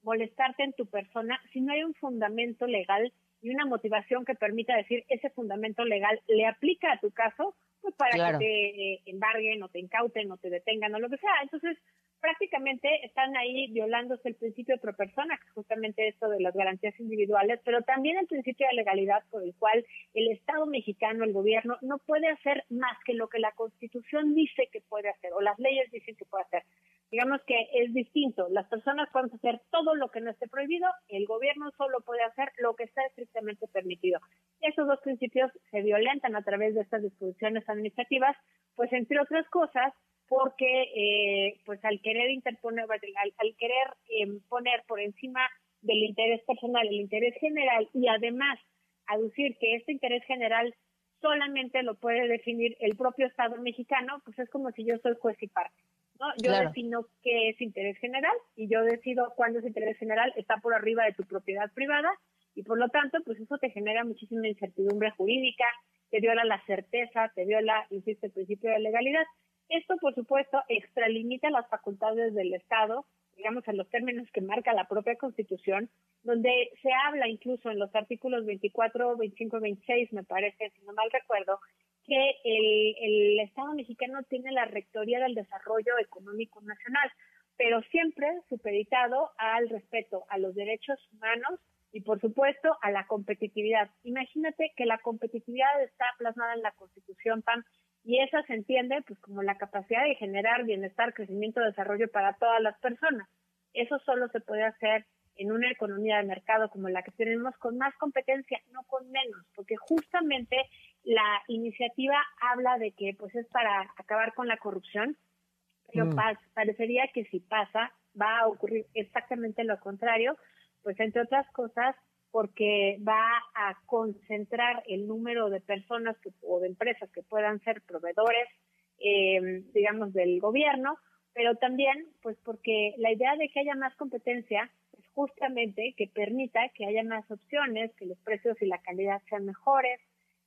molestarte en tu persona si no hay un fundamento legal y una motivación que permita decir ese fundamento legal le aplica a tu caso, pues para que te embarguen o te incauten o te detengan o lo que sea. Entonces, prácticamente están ahí violándose el principio de persona, que es justamente esto de las garantías individuales, pero también el principio de legalidad por el cual el Estado mexicano, el gobierno, no puede hacer más que lo que la Constitución dice que puede hacer o las leyes dicen que puede hacer. Digamos que es distinto. Las personas pueden hacer todo lo que no esté prohibido, el gobierno solo puede hacer lo que está estrictamente permitido. Esos dos principios se violentan a través de estas disposiciones administrativas, pues entre otras cosas, porque eh, pues al querer interponer, al, querer eh, poner por encima del interés personal el interés general y además aducir que este interés general solamente lo puede definir el propio Estado mexicano, pues es como si yo soy juez y parte. ¿no? Yo defino qué es interés general y yo decido cuándo es interés general está por arriba de tu propiedad privada y por lo tanto, pues eso te genera muchísima incertidumbre jurídica, te viola la certeza, te viola, insisto, el principio de legalidad. Esto, por supuesto, extralimita las facultades del Estado, digamos, en los términos que marca la propia Constitución, donde se habla incluso en los artículos 24, 25 y 26, me parece, si no mal recuerdo, que el, el Estado mexicano tiene la rectoría del desarrollo económico nacional, pero siempre supeditado al respeto a los derechos humanos y, por supuesto, a la competitividad. Imagínate que la competitividad está plasmada en la Constitución, PAN, y esa se entiende pues como la capacidad de generar bienestar, crecimiento, desarrollo para todas las personas. Eso solo se puede hacer en una economía de mercado como la que tenemos con más competencia, no con menos, porque justamente la iniciativa habla de que pues es para acabar con la corrupción, pero mm. parecería que si pasa va a ocurrir exactamente lo contrario, pues entre otras cosas porque va a concentrar el número de personas o de empresas que puedan ser proveedores, eh, digamos, del gobierno, pero también, pues, porque la idea de que haya más competencia es justamente que permita que haya más opciones, que los precios y la calidad sean mejores.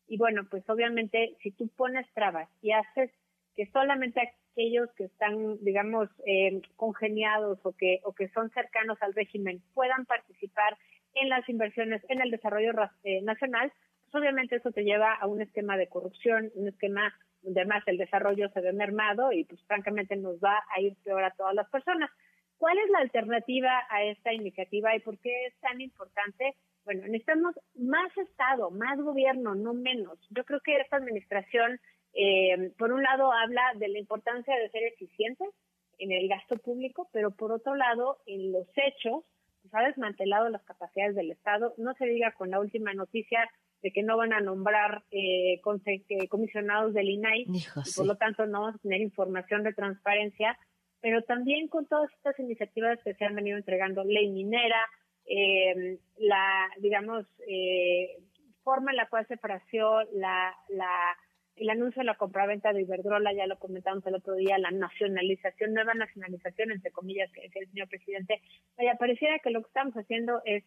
Y bueno, pues obviamente, si tú pones trabas y haces que solamente aquellos que están, digamos, eh, congeniados o que, o que son cercanos al régimen puedan participar en las inversiones en el desarrollo eh, nacional, pues obviamente eso te lleva a un esquema de corrupción, un esquema donde además el desarrollo se ve mermado y pues francamente nos va a ir peor a todas las personas. ¿Cuál es la alternativa a esta iniciativa y por qué es tan importante? Bueno, necesitamos más Estado, más gobierno, no menos. Yo creo que esta administración, eh, por un lado, habla de la importancia de ser eficientes en el gasto público, pero por otro lado, en los hechos, pues, ha desmantelado las capacidades del Estado. No se diga con la última noticia de que no van a nombrar eh, eh comisionados del INAI y por lo tanto no vamos a tener información de transparencia, pero también con todas estas iniciativas que se han venido entregando, ley minera, eh, la, digamos, eh, forma en la cual se fraseó la, la el anuncio de la compraventa de Iberdrola, ya lo comentamos el otro día, la nacionalización, nueva nacionalización, entre comillas, que decía el señor presidente, vaya, pareciera que lo que estamos haciendo es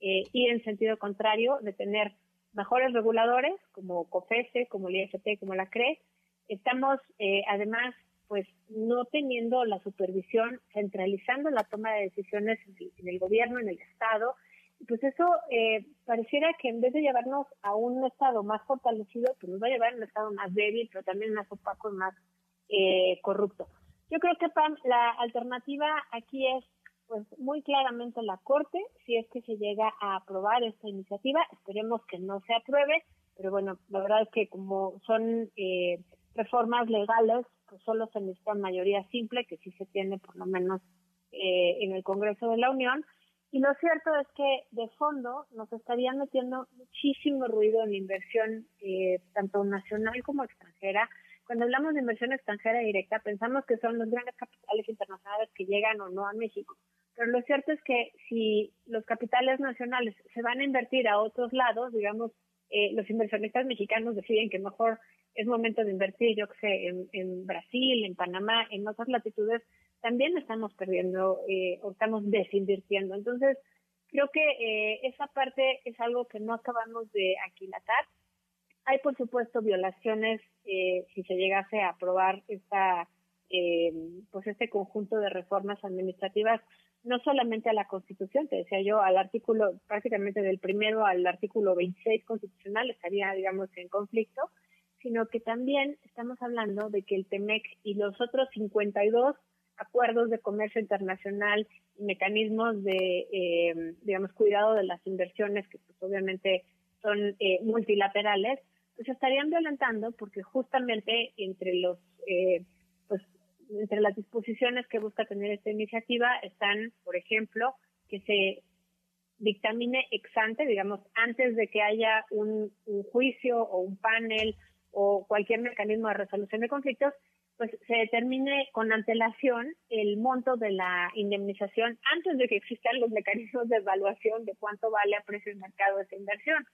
eh, ir en sentido contrario, de tener mejores reguladores, como COFESE, como el IFT, como la CRE. Estamos, eh, además, pues no teniendo la supervisión, centralizando la toma de decisiones en el, gobierno, en el Estado, Pues eso eh, pareciera que en vez de llevarnos a un estado más fortalecido, pues nos va a llevar a un estado más débil, pero también más opaco y más eh, corrupto. Yo creo que Pam, la alternativa aquí es pues muy claramente la Corte, si es que se llega a aprobar esta iniciativa, esperemos que no se apruebe, pero bueno, la verdad es que como son eh, reformas legales, pues solo se necesita mayoría simple, que sí se tiene por lo menos eh, en el Congreso de la Unión. Y lo cierto es que de fondo nos estarían metiendo muchísimo ruido en inversión, eh, tanto nacional como extranjera. Cuando hablamos de inversión extranjera directa, pensamos que son los grandes capitales internacionales que llegan o no a México. Pero lo cierto es que si los capitales nacionales se van a invertir a otros lados, digamos, eh, los inversionistas mexicanos deciden que mejor es momento de invertir, yo que sé, en, Brasil, en Panamá, en otras latitudes, también estamos perdiendo eh, o estamos desinvirtiendo. Entonces, creo que eh, esa parte es algo que no acabamos de aquilatar. Hay, por supuesto, violaciones eh, si se llegase a aprobar esta, pues este conjunto de reformas administrativas, no solamente a la Constitución, te decía yo, al artículo, prácticamente del primero al artículo 26 constitucional estaría, digamos, en conflicto, sino que también estamos hablando de que el TEMEC y los otros 52 acuerdos de comercio internacional y mecanismos de, eh, digamos, cuidado de las inversiones, que pues obviamente son eh, multilaterales, pues estarían violentando porque justamente entre los, eh, pues, entre las disposiciones que busca tener esta iniciativa están, por ejemplo, que se dictamine ex ante, digamos, antes de que haya un juicio o un panel o cualquier mecanismo de resolución de conflictos, pues se determine con antelación el monto de la indemnización antes de que existan los mecanismos de evaluación de cuánto vale a precio de mercado esa inversión.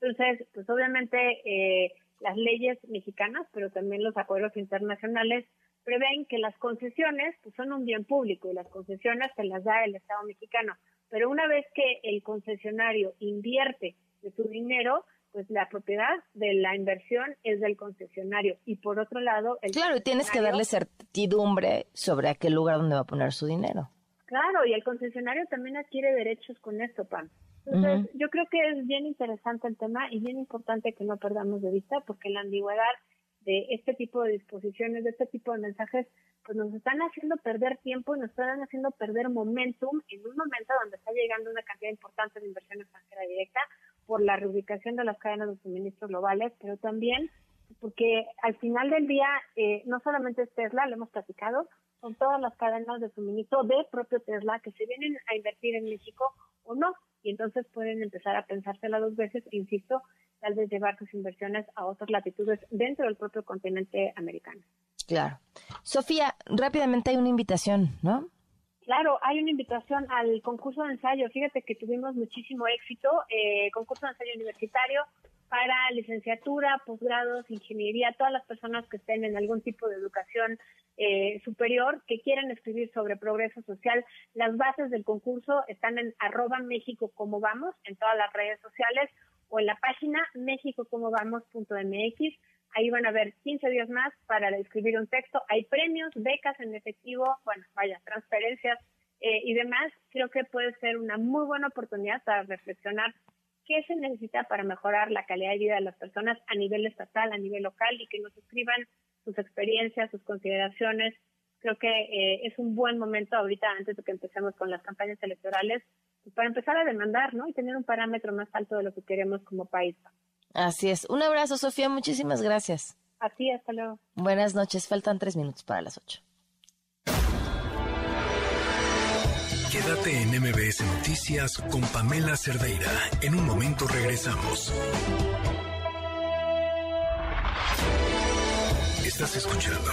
Entonces, pues obviamente eh, las leyes mexicanas, pero también los acuerdos internacionales prevén que las concesiones pues, son un bien público y las concesiones se las da el Estado mexicano. Pero una vez que el concesionario invierte de su dinero, pues la propiedad de la inversión es del concesionario. Y por otro lado el claro y tienes que darle certidumbre sobre aquel lugar donde va a poner su dinero. Claro y el concesionario también adquiere derechos con esto Pam. Entonces yo creo que es bien interesante el tema y bien importante que no perdamos de vista porque la ambigüedad de este tipo de disposiciones de este tipo de mensajes pues nos están haciendo perder tiempo y nos están haciendo perder momentum en un momento donde está llegando una cantidad importante de inversión extranjera directa por la reubicación de las cadenas de suministro globales, pero también porque al final del día eh, no solamente es Tesla, lo hemos platicado, son todas las cadenas de suministro de propio Tesla que se vienen a invertir en México o no, y entonces pueden empezar a pensársela dos veces, insisto, tal vez llevar sus inversiones a otras latitudes dentro del propio continente americano. Claro. Sofía, rápidamente hay una invitación, ¿no? Claro, hay una invitación al concurso de ensayo. Fíjate que tuvimos muchísimo éxito, eh, concurso de ensayo universitario para licenciatura, posgrados, ingeniería, todas las personas que estén en algún tipo de educación eh, superior que quieran escribir sobre progreso social. Las bases del concurso están en arroba México como vamos en todas las redes sociales o en la página mexicocomovamos.mx. Ahí van a ver 15 días más para escribir un texto. Hay premios, becas en efectivo, bueno, vaya, transferencias eh, y demás. Creo que puede ser una muy buena oportunidad para reflexionar qué se necesita para mejorar la calidad de vida de las personas a nivel estatal, a nivel local y que nos escriban sus experiencias, sus consideraciones. Creo que eh, es un buen momento ahorita, antes de que empecemos con las campañas electorales, pues, para empezar a demandar, ¿no? Y tener un parámetro más alto de lo que queremos como país. Así es. Un abrazo, Sofía. Muchísimas gracias. Así, hasta luego. Buenas noches. Faltan tres minutos para las ocho. Quédate en MBS Noticias con Pamela Cerdeira. En un momento regresamos. Estás escuchando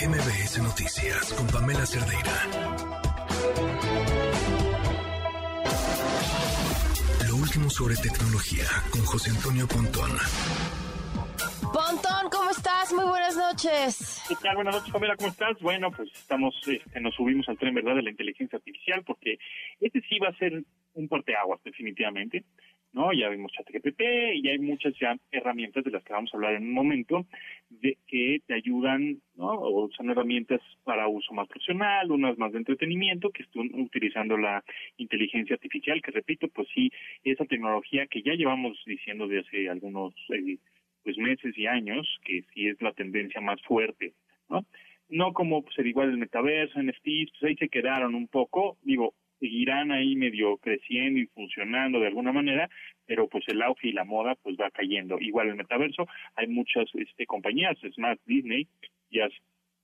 MBS Noticias con Pamela Cerdeira. Último sobre tecnología con José Antonio Pontón. Pontón, ¿cómo estás? Muy buenas noches. ¿Qué tal? Buenas noches, Pamela, ¿cómo estás? Bueno, pues estamos, este, nos subimos al tren, ¿verdad?, de la inteligencia artificial, porque este sí va a ser un parteaguas, definitivamente. ¿No? Ya vimos ChatGPT y hay muchas ya herramientas de las que vamos a hablar en un momento de que te ayudan, ¿no? O son herramientas para uso más profesional, unas más de entretenimiento que están utilizando la inteligencia artificial, que repito, pues sí, esa tecnología que ya llevamos diciendo de hace algunos eh, pues meses y años, que sí es la tendencia más fuerte, ¿no? No como pues, igual el metaverso, NFTs, pues ahí se quedaron un poco, digo, seguirán ahí medio creciendo y funcionando de alguna manera, pero pues el auge y la moda pues va cayendo. Igual el metaverso, hay muchas este, compañías, es más, Disney ya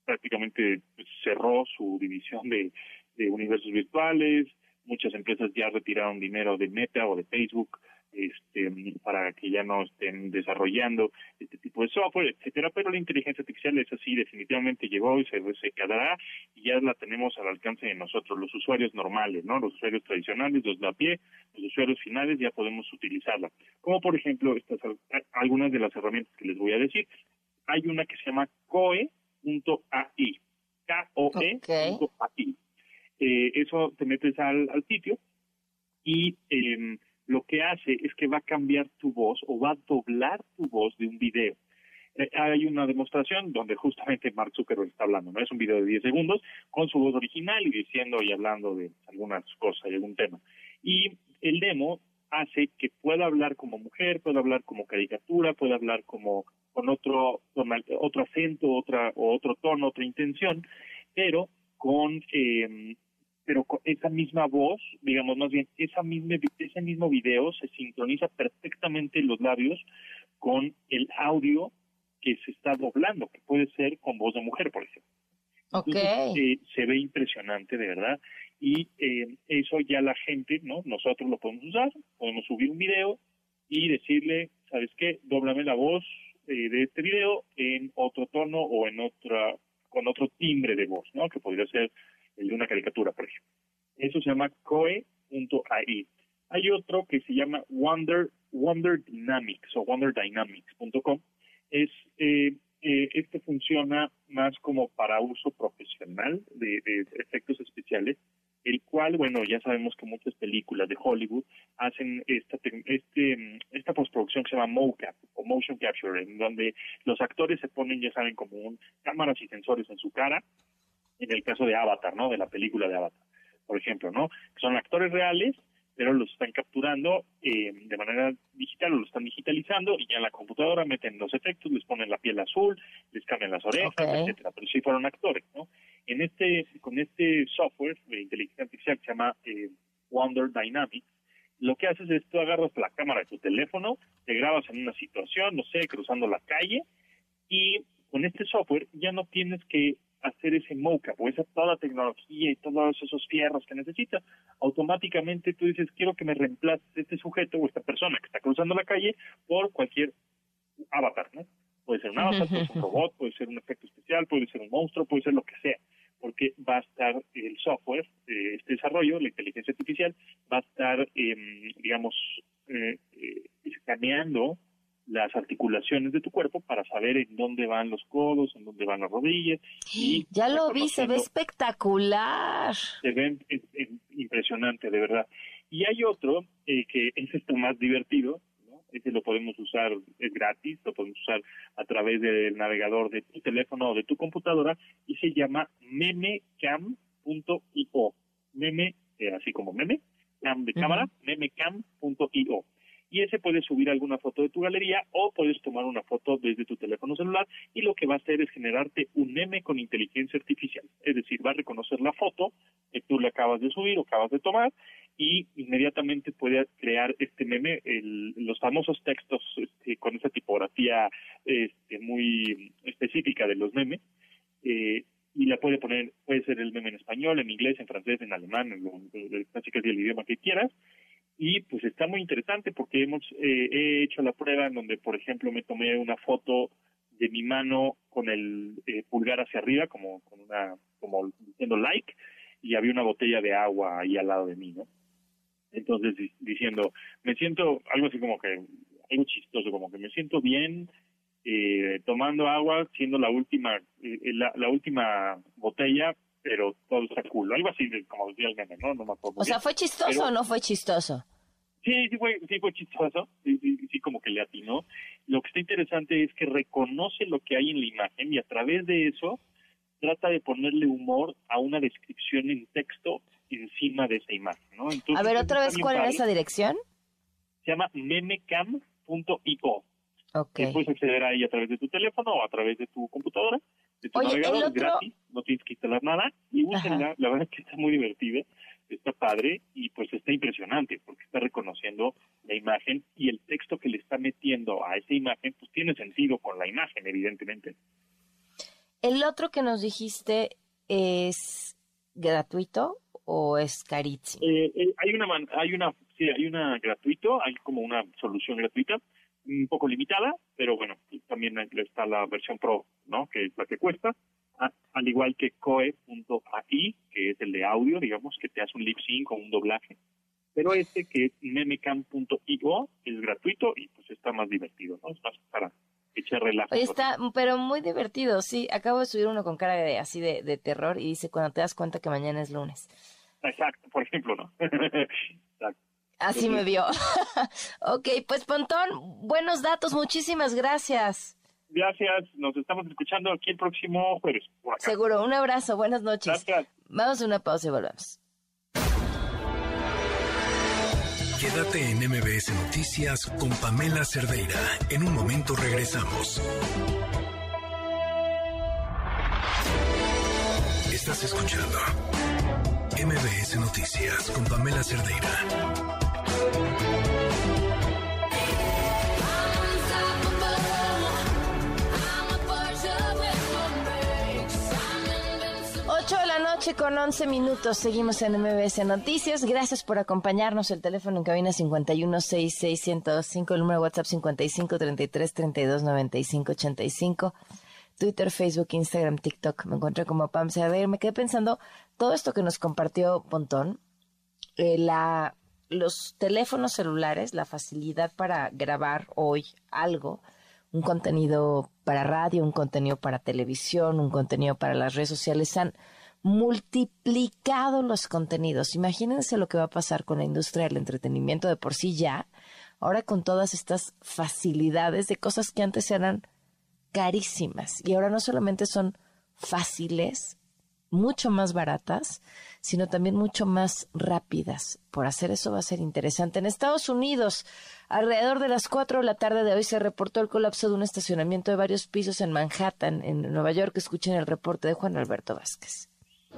prácticamente pues, cerró su división de, de universos virtuales, muchas empresas ya retiraron dinero de Meta o de Facebook, este, para que ya no estén desarrollando este tipo de software, etcétera, pero la inteligencia artificial es así, definitivamente llegó y se, se quedará y ya la tenemos al alcance de nosotros, los usuarios normales, ¿no? Los usuarios tradicionales, los de a pie, los usuarios finales ya podemos utilizarla. Como por ejemplo, estas algunas de las herramientas que les voy a decir. Hay una que se llama coe.ai, K-O-E.ai. Eh, eso te metes al, al sitio y eh, lo que hace es que va a cambiar tu voz o va a doblar tu voz de un video. Eh, hay una demostración donde justamente Mark Zuckerberg está hablando, ¿no? Es un video de 10 segundos con su voz original y diciendo y hablando de algunas cosas y algún tema. Y el demo hace que pueda hablar como mujer, pueda hablar como caricatura, pueda hablar como con otro otro acento, otra o otro tono, otra intención, pero con eh, pero con esa misma voz, digamos más bien, esa misma, ese mismo video se sincroniza perfectamente los labios con el audio que se está doblando, que puede ser con voz de mujer, por ejemplo. Eh, se ve impresionante, de verdad. Y eh, eso ya la gente, ¿no? Nosotros lo podemos usar, podemos subir un video y decirle, ¿sabes qué? Dóblame la voz eh, de este video en otro tono o en otra, con otro timbre de voz, ¿no? Que podría ser de una caricatura, por ejemplo. Eso se llama coe.ai. Hay otro que se llama Wonder, Wonder Dynamics o wonderdynamics.com. Es, eh, eh, este funciona más como para uso profesional de, efectos especiales, el cual, bueno, ya sabemos que muchas películas de Hollywood hacen esta, este, esta postproducción que se llama mocap o motion capture, en donde los actores se ponen, ya saben, como un, cámaras y sensores en su cara en el caso de Avatar, ¿no? De la película de Avatar, por ejemplo, ¿no? Son actores reales, pero los están capturando eh, de manera digital o los están digitalizando y ya en la computadora meten los efectos, les ponen la piel azul, les cambian las orejas, etcétera, pero si fueron actores, ¿no? En este, con este software de inteligencia artificial que se llama eh, Wonder Dynamics, lo que haces es tú agarras la cámara de tu teléfono, te grabas en una situación, no sé, cruzando la calle, y con este software ya no tienes que hacer ese mocap o esa toda tecnología y todos esos fierros que necesita, automáticamente tú dices, quiero que me reemplace este sujeto o esta persona que está cruzando la calle por cualquier avatar, ¿no? Puede ser un avatar, puede ser un robot, puede ser un efecto especial, puede ser un monstruo, puede ser lo que sea, porque va a estar el software, eh, este desarrollo, la inteligencia artificial, va a estar, eh, digamos, eh, eh, escaneando las articulaciones de tu cuerpo para saber en dónde van los codos, en dónde van las rodillas. Y ya lo vi, se ve espectacular. Se ve impresionante, de verdad. Y hay otro eh, que es esto más divertido, ¿no? Ese lo podemos usar, es gratis, lo podemos usar a través del navegador de tu teléfono o de tu computadora y se llama memecam.io. Meme, eh, así como meme, cam de cámara, memecam.io y ese puedes subir alguna foto de tu galería o puedes tomar una foto desde tu teléfono celular y lo que va a hacer es generarte un meme con inteligencia artificial. Es decir, va a reconocer la foto que tú le acabas de subir o acabas de tomar y inmediatamente puede crear este meme, los famosos textos este, con esa tipografía este, muy específica de los memes. Eh, y la puede poner, puede ser el meme en español, en inglés, en francés, en alemán, en, en, en el idioma que quieras, y pues está muy interesante porque hemos eh, he hecho la prueba en donde por ejemplo me tomé una foto de mi mano con el eh, pulgar hacia arriba como con una como diciendo like y había una botella de agua ahí al lado de mí no entonces diciendo me siento algo así como que algo chistoso como que me siento bien eh, tomando agua siendo la última la, la última botella pero todo está cool. Algo así como decía el meme, ¿no? No me acuerdo. O sea, ¿fue chistoso o no fue chistoso? Sí, sí fue, sí fue chistoso, sí, sí, sí, como que le atinó. Lo que está interesante es que reconoce lo que hay en la imagen y a través de eso trata de ponerle humor a una descripción en texto encima de esa imagen, ¿no? a ver, otra vez, ¿cuál era esa dirección? Se llama memecam.io. Okay. puedes acceder ahí a través de tu teléfono o a través de tu computadora, de tu navegador, gratis, no tienes que instalar nada y úsenla, la verdad es que está muy divertida, está padre y pues está impresionante porque está reconociendo la imagen y el texto que le está metiendo a esa imagen pues tiene sentido con la imagen, evidentemente. El otro que nos dijiste es gratuito o es carísimo? Eh, eh, hay una, hay una, sí, hay una gratuito, hay como una solución gratuita un poco limitada, pero bueno, también está la versión Pro, ¿no? Que es la que cuesta, al igual que coe.ai, que es el de audio, digamos, que te hace un lip sync o un doblaje. Pero este que es memecam.io es gratuito y pues está más divertido, ¿no? Es más para echar relajo. está, pero muy divertido, sí. Acabo de subir uno con cara de así de, de terror y dice cuando te das cuenta que mañana es lunes. Exacto, por ejemplo, ¿no? Exacto. Así me vio. ok, pues Pontón, buenos datos, muchísimas gracias. Gracias, nos estamos escuchando aquí el próximo jueves. Seguro, un abrazo, buenas noches. Gracias. Vamos a una pausa y volvemos. Quédate en MBS Noticias con Pamela Cerdeira. En un momento regresamos. Estás escuchando MBS Noticias con Pamela Cerdeira. 8 de la noche con 11 minutos. Seguimos en MBS Noticias. Gracias por acompañarnos. El teléfono en cabina 5166125, el número de WhatsApp 5533329585. Twitter, Facebook, Instagram, TikTok. Me encontré como Pam Cerdeira. Me quedé pensando todo esto que nos compartió Pontón. Eh, la los teléfonos celulares, la facilidad para grabar hoy algo, un contenido para radio, un contenido para televisión, un contenido para las redes sociales, han multiplicado los contenidos. Imagínense lo que va a pasar con la industria del entretenimiento de por sí ya, ahora con todas estas facilidades de cosas que antes eran carísimas y ahora no solamente son fáciles, mucho más baratas, sino también mucho más rápidas. Por hacer eso va a ser interesante. En Estados Unidos, alrededor de las 4 de la tarde de hoy se reportó el colapso de un estacionamiento de varios pisos en Manhattan, en Nueva York. Escuchen el reporte de Juan Alberto Vázquez.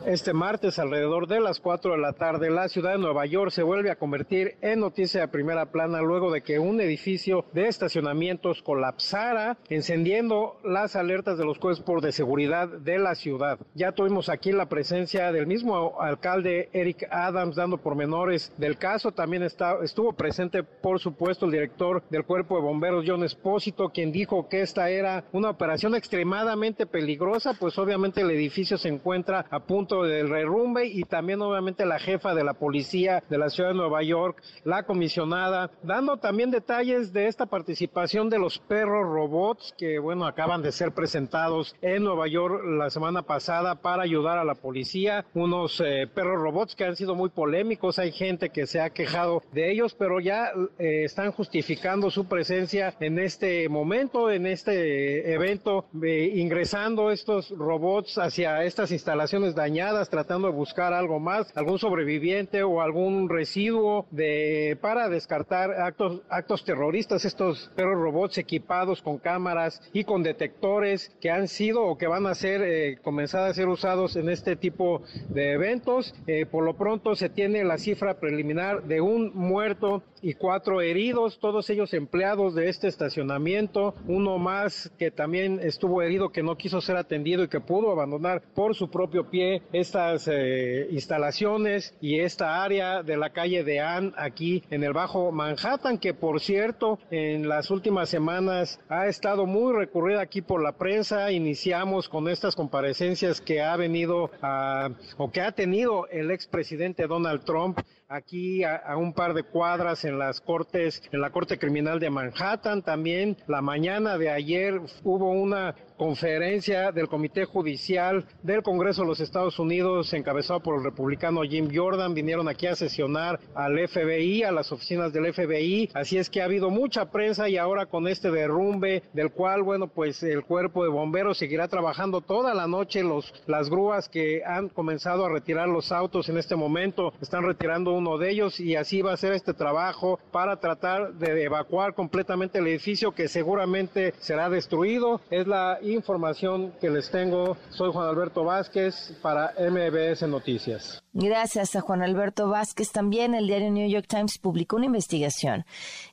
Este martes, alrededor de las 4 de la tarde, la ciudad de Nueva York se vuelve a convertir en noticia de primera plana luego de que un edificio de estacionamientos colapsara, encendiendo las alertas de los cuerpos de seguridad de la ciudad. Ya tuvimos aquí la presencia del mismo alcalde Eric Adams dando pormenores del caso. También está, estuvo presente, por supuesto, el director del cuerpo de bomberos, John Espósito, quien dijo que esta era una operación extremadamente peligrosa, pues obviamente el edificio se encuentra a punto del derrumbe y también obviamente la jefa de la policía de la ciudad de Nueva York, la comisionada, dando también detalles de esta participación de los perros robots que bueno acaban de ser presentados en Nueva York la semana pasada para ayudar a la policía, unos eh, perros robots que han sido muy polémicos, hay gente que se ha quejado de ellos, pero ya eh, están justificando su presencia en este momento, en este evento, eh, ingresando estos robots hacia estas instalaciones dañadas tratando de buscar algo más, algún sobreviviente o algún residuo de para descartar actos actos terroristas, estos perros robots equipados con cámaras y con detectores que han sido o que van a ser eh, comenzar a ser usados en este tipo de eventos. Eh, por lo pronto se tiene la cifra preliminar de un muerto y cuatro heridos, todos ellos empleados de este estacionamiento, uno más que también estuvo herido que no quiso ser atendido y que pudo abandonar por su propio pie estas eh, instalaciones y esta área de la calle de Ann aquí en el Bajo Manhattan, que por cierto en las últimas semanas ha estado muy recurrida aquí por la prensa. Iniciamos con estas comparecencias que ha venido a, o que ha tenido el expresidente Donald Trump aquí a, a, un par de cuadras en las cortes, en la Corte Criminal de Manhattan. También la mañana de ayer hubo una conferencia del Comité Judicial del Congreso de los Estados Unidos, encabezado por el republicano Jim Jordan. Vinieron aquí a sesionar al FBI, a las oficinas del FBI. Así es que ha habido mucha prensa y ahora con este derrumbe, del cual, bueno, pues el cuerpo de bomberos seguirá trabajando toda la noche. Los, las grúas que han comenzado a retirar los autos en este momento están retirando uno de ellos y así va a ser este trabajo para tratar de evacuar completamente el edificio que seguramente será destruido. Es la información que les tengo. Soy Juan Alberto Vázquez para MBS Noticias. Gracias a Juan Alberto Vázquez. También el diario New York Times publicó una investigación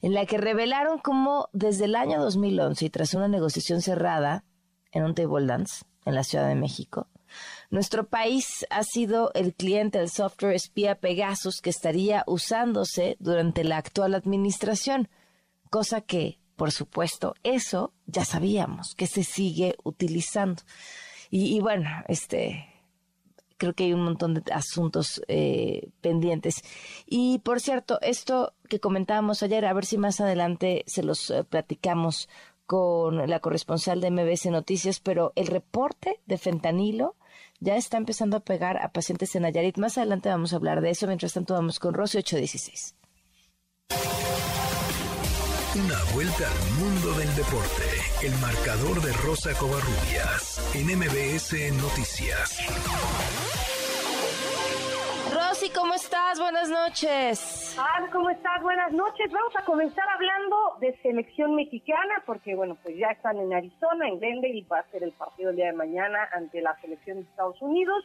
en la que revelaron cómo desde el año 2011 y tras una negociación cerrada en un table dance en la Ciudad de México, nuestro país ha sido el cliente del software espía Pegasus que estaría usándose durante la actual administración, cosa que por supuesto, eso ya sabíamos que se sigue utilizando. Y, bueno, este, creo que hay un montón de asuntos eh, pendientes. Y por cierto, esto que comentábamos ayer, a ver si más adelante se los eh, platicamos con la corresponsal de MBS Noticias, pero el reporte de fentanilo ya está empezando a pegar a pacientes en Nayarit. Más adelante vamos a hablar de eso. Mientras tanto, vamos con Rosy 816. Una vuelta al mundo del deporte. El marcador de Rosa Covarrubias en MBS Noticias. Rosy, ¿cómo estás? Buenas noches. Ah, ¿cómo estás? Buenas noches. Vamos a comenzar hablando de selección mexicana, porque bueno, pues ya están en Arizona, en Glendale, y va a ser el partido el día de mañana ante la selección de Estados Unidos.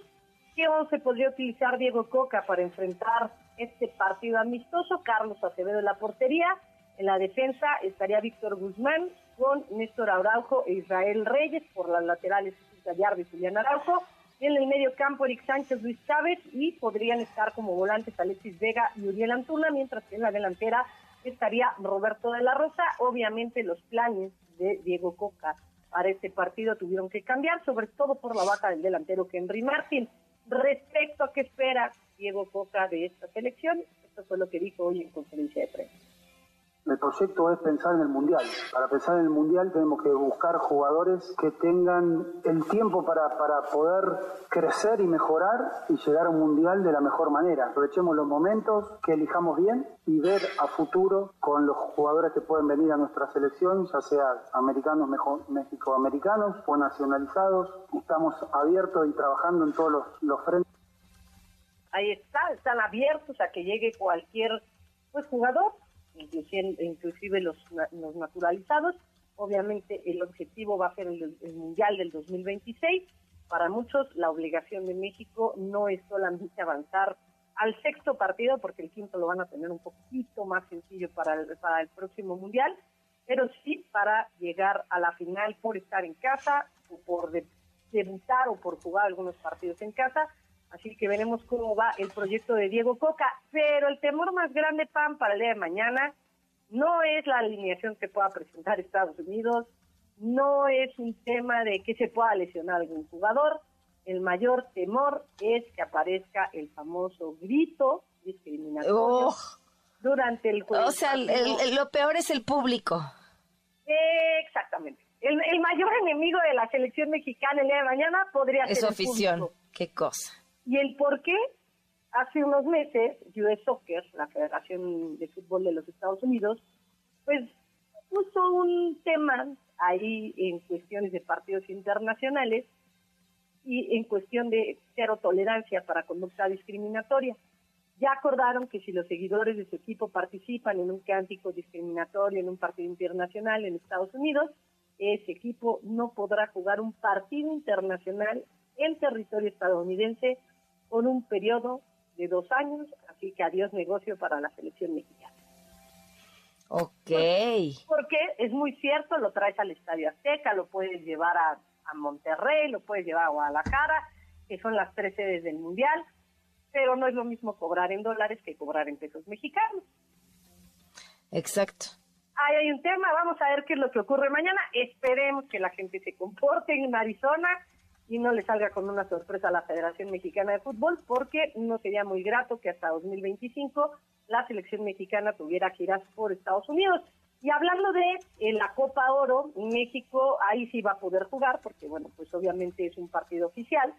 ¿Qué se podría utilizar Diego Coca para enfrentar este partido amistoso? Carlos Acevedo en la portería, en la defensa estaría Víctor Guzmán con Néstor Araujo e Israel Reyes por las laterales Gallardo y Julián Araujo. Y en el medio campo Eric Sánchez, Luis Chávez y podrían estar como volantes Alexis Vega y Uriel Antuna, mientras que en la delantera estaría Roberto de la Rosa. Obviamente los planes de Diego Coca para este partido tuvieron que cambiar, sobre todo por la baja del delantero Henry Martin. Respecto a qué espera Diego Coca de esta selección, esto fue lo que dijo hoy en conferencia de prensa. El proyecto es pensar en el Mundial. Para pensar en el Mundial tenemos que buscar jugadores que tengan el tiempo para, para poder crecer y mejorar y llegar a un Mundial de la mejor manera. Aprovechemos los momentos, que elijamos bien y ver a futuro con los jugadores que pueden venir a nuestra selección, ya sea americanos, mexicoamericanos o nacionalizados. Estamos abiertos y trabajando en todos los, los frentes. Ahí está, están abiertos a que llegue cualquier pues jugador inclusive, los, naturalizados. Obviamente el objetivo va a ser el, Mundial del 2026. Para muchos la obligación de México no es solamente avanzar al sexto partido, porque el quinto lo van a tener un poquito más sencillo para el, para el próximo Mundial, pero sí para llegar a la final por estar en casa o por debutar o por jugar algunos partidos en casa Así que veremos cómo va el proyecto de Diego Coca. Pero el temor más grande, PAN, para el día de mañana no es la alineación que pueda presentar Estados Unidos, no es un tema de que se pueda lesionar algún jugador. El mayor temor es que aparezca el famoso grito discriminatorio durante el juego. O sea, lo peor es el público. exactamente. El, mayor enemigo de la selección mexicana el día de mañana podría ser. Es afición. Qué cosa. ¿Y el por qué? Hace unos meses, US Soccer, la Federación de Fútbol de los Estados Unidos, pues puso un tema ahí en cuestiones de partidos internacionales y en cuestión de cero tolerancia para conducta discriminatoria. Ya acordaron que si los seguidores de su equipo participan en un cántico discriminatorio en un partido internacional en Estados Unidos, ese equipo no podrá jugar un partido internacional en territorio estadounidense con un periodo de dos años, así que adiós negocio para la selección mexicana. Ok. Porque es muy cierto, lo traes al Estadio Azteca, lo puedes llevar a, a Monterrey, lo puedes llevar a Guadalajara, que son las tres sedes del Mundial, pero no es lo mismo cobrar en dólares que cobrar en pesos mexicanos. Exacto. Ahí hay un tema, vamos a ver qué es lo que ocurre mañana. Esperemos que la gente se comporte en Arizona y no le salga con una sorpresa a la Federación Mexicana de Fútbol, porque no sería muy grato que hasta 2025 la selección mexicana tuviera giras por Estados Unidos. Y hablando de eh, la Copa Oro, México ahí sí va a poder jugar, porque bueno, pues obviamente es un partido oficial.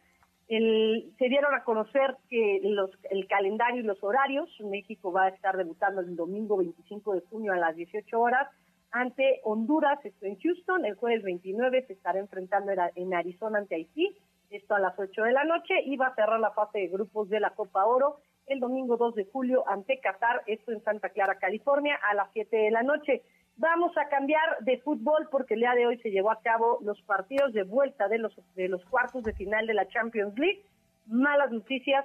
El, se dieron a conocer que los, el calendario y los horarios. México va a estar debutando el domingo 25 de junio a las 18 horas ante Honduras, esto en Houston. El jueves 29 se estará enfrentando en Arizona ante Haití, esto a las 8 de la noche. Y va a cerrar la fase de grupos de la Copa Oro el domingo 2 de julio ante Qatar, esto en Santa Clara, California, a las 7 de la noche. Vamos a cambiar de fútbol porque el día de hoy se llevó a cabo los partidos de vuelta de los, de los cuartos de final de la Champions League. Malas noticias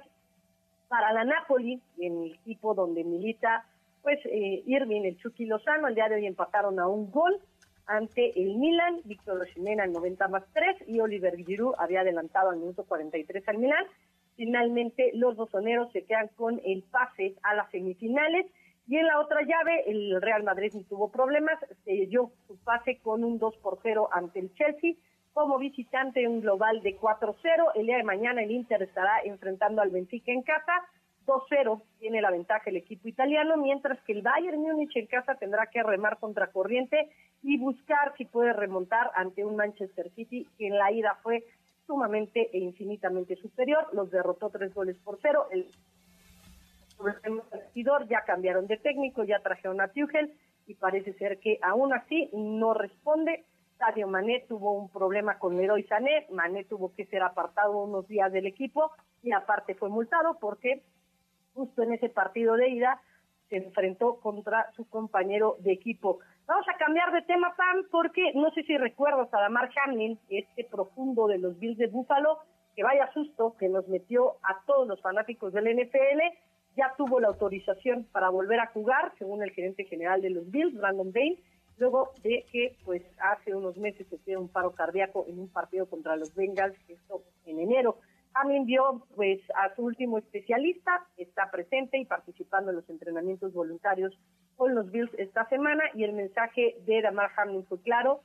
para la Napoli, en el equipo donde milita pues eh, Irving, el Chucky Lozano, el día de hoy empataron a un gol ante el Milan, Víctor Osimhen al 90 más 3 y Oliver Giroud había adelantado al minuto 43 al Milan. Finalmente, los bosoneros se quedan con el pase a las semifinales. Y en la otra llave, el Real Madrid no tuvo problemas, se dio su pase con un 2 por 0 ante el Chelsea. Como visitante, un global de 4-0. El día de mañana, el Inter estará enfrentando al Benfica en casa. 2-0 tiene la ventaja el equipo italiano, mientras que el Bayern Múnich en casa tendrá que remar contra corriente y buscar si puede remontar ante un Manchester City que en la ida fue sumamente e infinitamente superior, los derrotó tres goles por cero, el vestidor ya cambiaron de técnico, ya trajeron a Tuchel y parece ser que aún así no responde. Sadio Mané tuvo un problema con Leroy Sané, Mané tuvo que ser apartado unos días del equipo y aparte fue multado porque justo en ese partido de ida se enfrentó contra su compañero de equipo. Vamos a cambiar de tema, Pam, porque no sé si recuerdas a Damar Hamlin, este profundo de los Bills de Buffalo, que vaya susto que nos metió a todos los fanáticos del NFL, ya tuvo la autorización para volver a jugar, según el gerente general de los Bills, Brandon Bain, luego de que pues hace unos meses se tuvo un paro cardíaco en un partido contra los Bengals, esto en enero. Hamlin vio pues a su último especialista, está presente y participando en los entrenamientos voluntarios con los Bills esta semana y el mensaje de Damar Hamlin fue claro,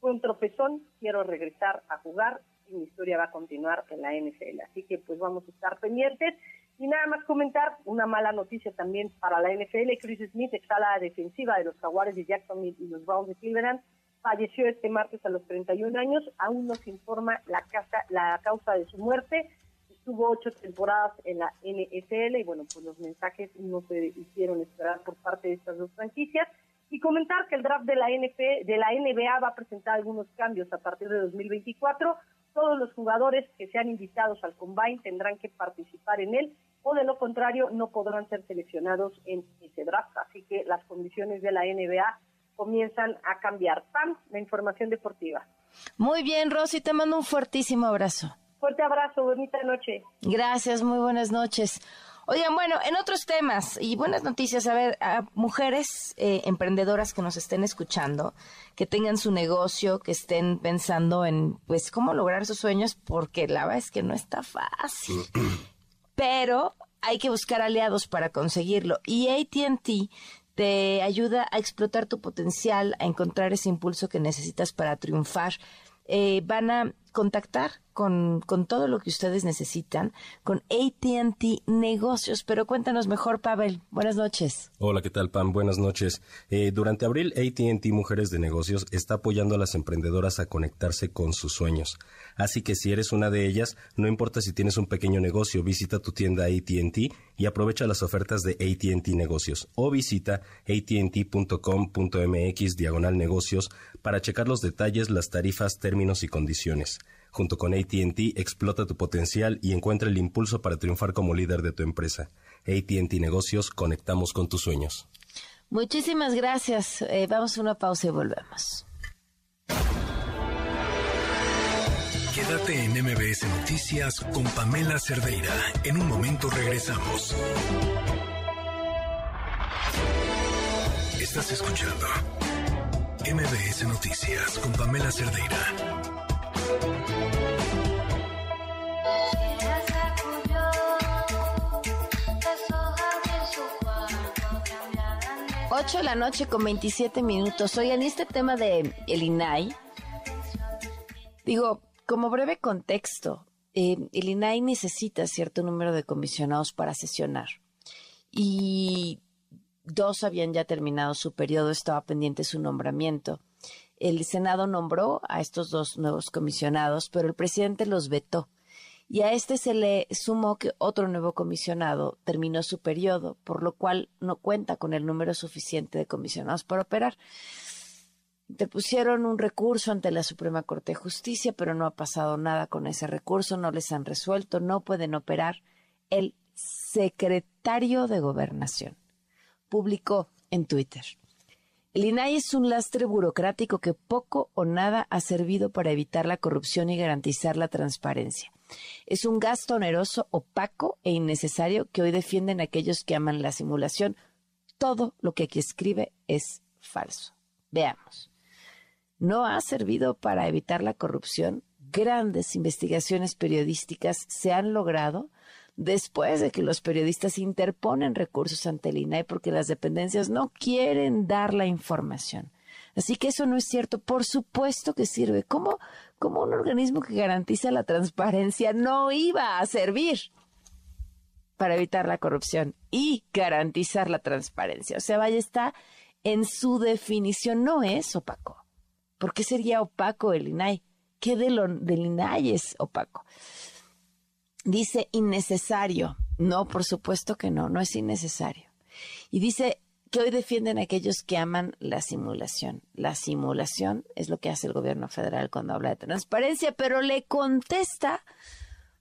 fue un tropezón, quiero regresar a jugar y mi historia va a continuar en la NFL. Así que pues vamos a estar pendientes. Y nada más comentar una mala noticia también para la NFL. Chris Smith, está la defensiva de los Jaguares de Jacksonville y los Browns de Cleveland, falleció este martes a los 31 años. Aún no se informa la, casa, la causa de su muerte. Estuvo ocho temporadas en la NFL y bueno, pues los mensajes no se hicieron esperar por parte de estas dos franquicias. Y comentar que el draft de la, de la NBA va a presentar algunos cambios a partir de 2024. Todos los jugadores que sean invitados al Combine tendrán que participar en él o de lo contrario no podrán ser seleccionados en ese draft. Así que las condiciones de la NBA comienzan a cambiar. Pam, la información deportiva. Muy bien, Rosy, te mando un fuertísimo abrazo. Fuerte abrazo, bonita noche. Gracias, muy buenas noches. Oigan, bueno, en otros temas y buenas noticias, a ver, a mujeres eh, emprendedoras que nos estén escuchando, que tengan su negocio, que estén pensando en, pues, cómo lograr sus sueños, porque la verdad es que no está fácil. Pero hay que buscar aliados para conseguirlo. Y ATT te ayuda a explotar tu potencial, a encontrar ese impulso que necesitas para triunfar. Eh, van a contactar con, con, todo lo que ustedes necesitan con ATT Negocios. Pero cuéntanos mejor, Pavel. Buenas noches. Hola, ¿qué tal, Pam? Buenas noches. Eh, durante abril, ATT Mujeres de Negocios está apoyando a las emprendedoras a conectarse con sus sueños. Así que si eres una de ellas, no importa si tienes un pequeño negocio, visita tu tienda ATT y aprovecha las ofertas de ATT Negocios o visita att.com.mx diagonal negocios para checar los detalles, las tarifas, términos y condiciones. Junto con ATT, explota tu potencial y encuentra el impulso para triunfar como líder de tu empresa. ATT Negocios, conectamos con tus sueños. Muchísimas gracias. Eh, vamos a una pausa y volvemos. Quédate en MBS Noticias con Pamela Cerdeira. En un momento regresamos. Estás escuchando MBS Noticias con Pamela Cerdeira. 8 de la noche con 27 minutos. Oigan, este tema de el INAI, digo, como breve contexto, eh, el INAI necesita cierto número de comisionados para sesionar. Y dos habían ya terminado su periodo, estaba pendiente su nombramiento. El Senado nombró a estos dos nuevos comisionados, pero el presidente los vetó. Y a este se le sumó que otro nuevo comisionado terminó su periodo, por lo cual no cuenta con el número suficiente de comisionados para operar. Depusieron un recurso ante la Suprema Corte de Justicia, pero no ha pasado nada con ese recurso, no les han resuelto, no pueden operar. El secretario de Gobernación publicó en Twitter. El INAI es un lastre burocrático que poco o nada ha servido para evitar la corrupción y garantizar la transparencia. Es un gasto oneroso, opaco e innecesario que hoy defienden aquellos que aman la simulación. Todo lo que aquí escribe es falso. Veamos. No ha servido para evitar la corrupción. Grandes investigaciones periodísticas se han logrado después de que los periodistas interponen recursos ante el INAI porque las dependencias no quieren dar la información. Así que eso no es cierto. Por supuesto que sirve. ¿Cómo, cómo un organismo que garantiza la transparencia no iba a servir para evitar la corrupción y garantizar la transparencia? O sea, vaya, está en su definición. No es opaco. ¿Por qué sería opaco el INAI? ¿Qué del INAI es opaco? Dice innecesario. No, por supuesto que no, no es innecesario. Y dice que hoy defienden aquellos que aman la simulación. La simulación es lo que hace el gobierno federal cuando habla de transparencia, pero le contesta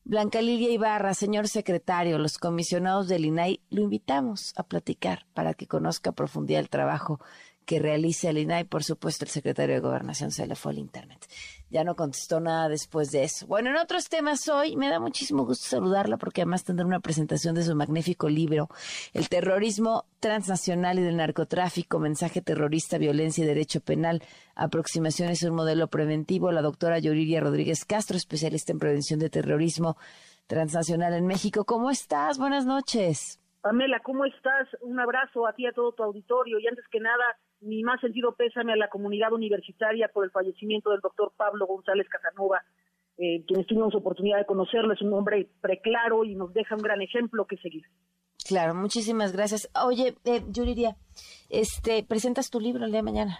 Blanca Lilia Ibarra, señor secretario, los comisionados del INAI, lo invitamos a platicar para que conozca a profundidad el trabajo que realice el INAI. Por supuesto, el secretario de Gobernación se le fue al Internet. Ya no contestó nada después de eso. Bueno, en otros temas hoy me da muchísimo gusto saludarla porque además tendrá una presentación de su magnífico libro, El terrorismo transnacional y del narcotráfico, mensaje terrorista, violencia y derecho penal, aproximaciones a un modelo preventivo. La doctora Yuriria Rodríguez Castro, especialista en prevención de terrorismo transnacional en México. ¿Cómo estás? Buenas noches. Pamela, ¿cómo estás? Un abrazo a ti, a todo tu auditorio y antes que nada, mi más sentido pésame a la comunidad universitaria por el fallecimiento del doctor Pablo González Casanova, eh, quienes tuvimos oportunidad de conocerlo, es un hombre preclaro y nos deja un gran ejemplo que seguir. Claro, muchísimas gracias. Oye, eh, diría, este, ¿presentas tu libro el día de mañana?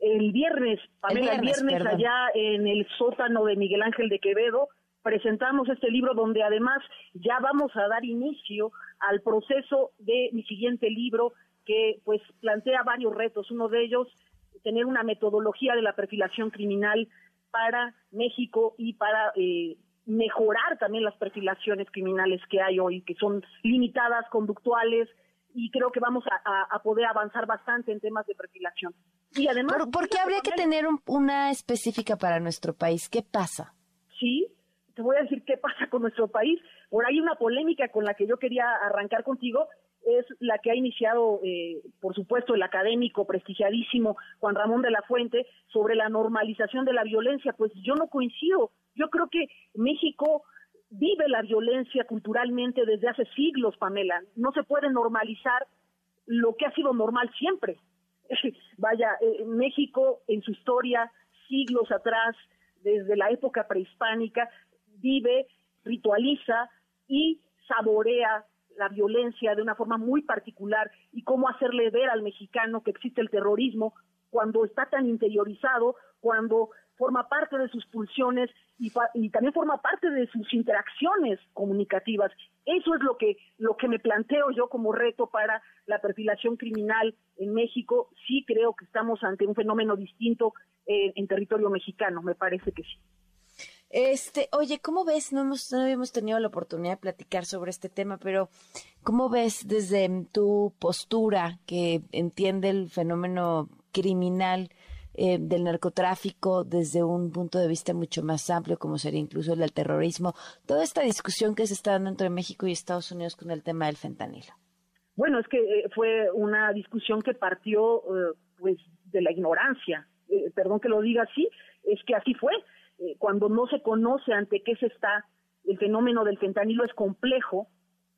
El viernes, Pamela, el viernes, allá en el sótano de Miguel Ángel de Quevedo, presentamos este libro donde además ya vamos a dar inicio al proceso de mi siguiente libro que pues plantea varios retos. Uno de ellos, tener una metodología de la perfilación criminal para México y para eh, mejorar también las perfilaciones criminales que hay hoy, que son limitadas, conductuales, y creo que vamos a, poder avanzar bastante en temas de perfilación. Y además... ¿Por, qué habría que tener una específica para nuestro país? ¿Qué pasa? Sí, te voy a decir qué pasa con nuestro país. Por ahí una polémica con la que yo quería arrancar contigo es la que ha iniciado, eh, por supuesto, el académico prestigiadísimo Juan Ramón de la Fuente sobre la normalización de la violencia. Pues yo no coincido. Yo creo que México vive la violencia culturalmente desde hace siglos, Pamela. No se puede normalizar lo que ha sido normal siempre. Vaya, eh, México en su historia, siglos atrás, desde la época prehispánica, vive, ritualiza y saborea la violencia de una forma muy particular y cómo hacerle ver al mexicano que existe el terrorismo cuando está tan interiorizado, cuando forma parte de sus pulsiones y, también forma parte de sus interacciones comunicativas. Eso es lo que, lo que me planteo yo como reto para la perfilación criminal en México. Sí creo que estamos ante un fenómeno distinto eh, en territorio mexicano, me parece que sí. Este, oye, ¿cómo ves? No, hemos, no habíamos tenido la oportunidad de platicar sobre este tema, pero ¿cómo ves desde tu postura que entiende el fenómeno criminal eh, del narcotráfico desde un punto de vista mucho más amplio, como sería incluso el del terrorismo, toda esta discusión que se está dando entre México y Estados Unidos con el tema del fentanilo? Bueno, es que eh, fue una discusión que partió eh, pues de la ignorancia. perdón que lo diga así, es que así fue eh, cuando no se conoce ante qué se está, el fenómeno del fentanilo es complejo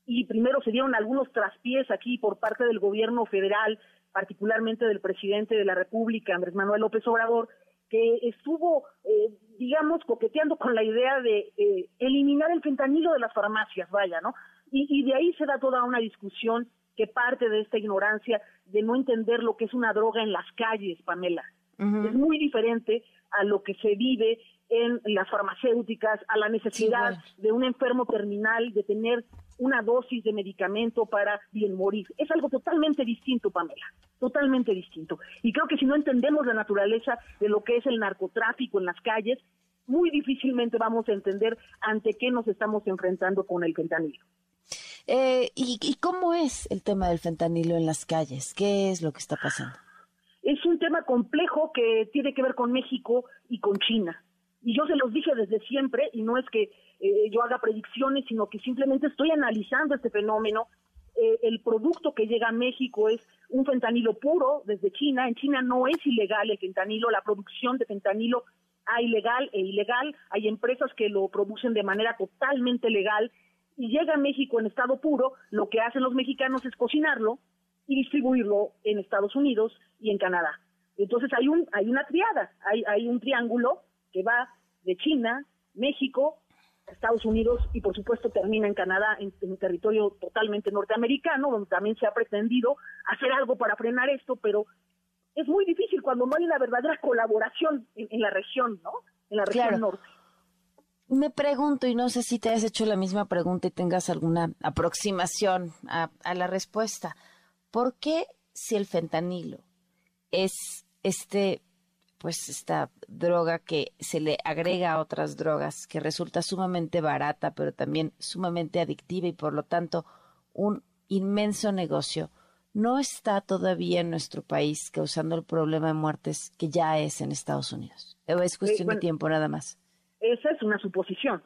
y primero se dieron algunos traspiés aquí por parte del gobierno federal, particularmente del presidente de la República, Andrés Manuel López Obrador, que estuvo eh, digamos, coqueteando con la idea de eh, eliminar el fentanilo de las farmacias, vaya, ¿no? Y, y de ahí se da toda una discusión que parte de esta ignorancia de no entender lo que es una droga en las calles, Pamela. Es muy diferente a lo que se vive en las farmacéuticas, a la necesidad de un enfermo terminal de tener una dosis de medicamento para bien morir. Es algo totalmente distinto, Pamela, totalmente distinto. Y creo que si no entendemos la naturaleza de lo que es el narcotráfico en las calles, muy difícilmente vamos a entender ante qué nos estamos enfrentando con el fentanilo. Eh, ¿y, ¿Y cómo es el tema del fentanilo en las calles? ¿Qué es lo que está pasando? Es un tema complejo que tiene que ver con México y con China. Y yo se los dije desde siempre, y no es que eh, yo haga predicciones, sino que simplemente estoy analizando este fenómeno. Eh, el producto que llega a México es un fentanilo puro desde China. En China no es ilegal el fentanilo, la producción de fentanilo hay legal e ilegal. Hay empresas que lo producen de manera totalmente legal y llega a México en estado puro. Lo que hacen los mexicanos es cocinarlo y distribuirlo en Estados Unidos y en Canadá. Entonces hay un hay una triada, hay, hay un triángulo que va de China, México Estados Unidos y por supuesto termina en Canadá, en, un territorio totalmente norteamericano, donde también se ha pretendido hacer algo para frenar esto, pero es muy difícil cuando no hay una verdadera colaboración en, la región, ¿no? En la región norte. Me pregunto, y no sé si te has hecho la misma pregunta y tengas alguna aproximación a, a la respuesta, ¿por qué si el fentanilo es este pues esta droga que se le agrega a otras drogas, que resulta sumamente barata, pero también sumamente adictiva y por lo tanto un inmenso negocio, no está todavía en nuestro país causando el problema de muertes que ya es en Estados Unidos. es cuestión de tiempo nada más? Esa es una suposición.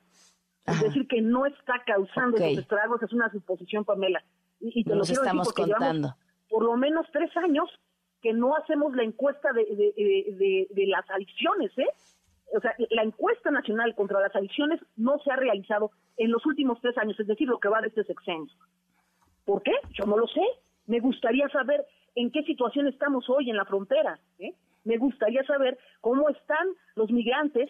Es decir, que no está causando esos estragos, es una suposición, Pamela. Y, te Nos lo estamos contando. Por lo menos tres años que no hacemos la encuesta de, de, las adicciones, ¿eh? O sea, la encuesta nacional contra las adicciones no se ha realizado en los últimos tres años, es decir, lo que va de este sexenio. ¿Por qué? Yo no lo sé. Me gustaría saber en qué situación estamos hoy en la frontera. ¿eh? Me gustaría saber cómo están los migrantes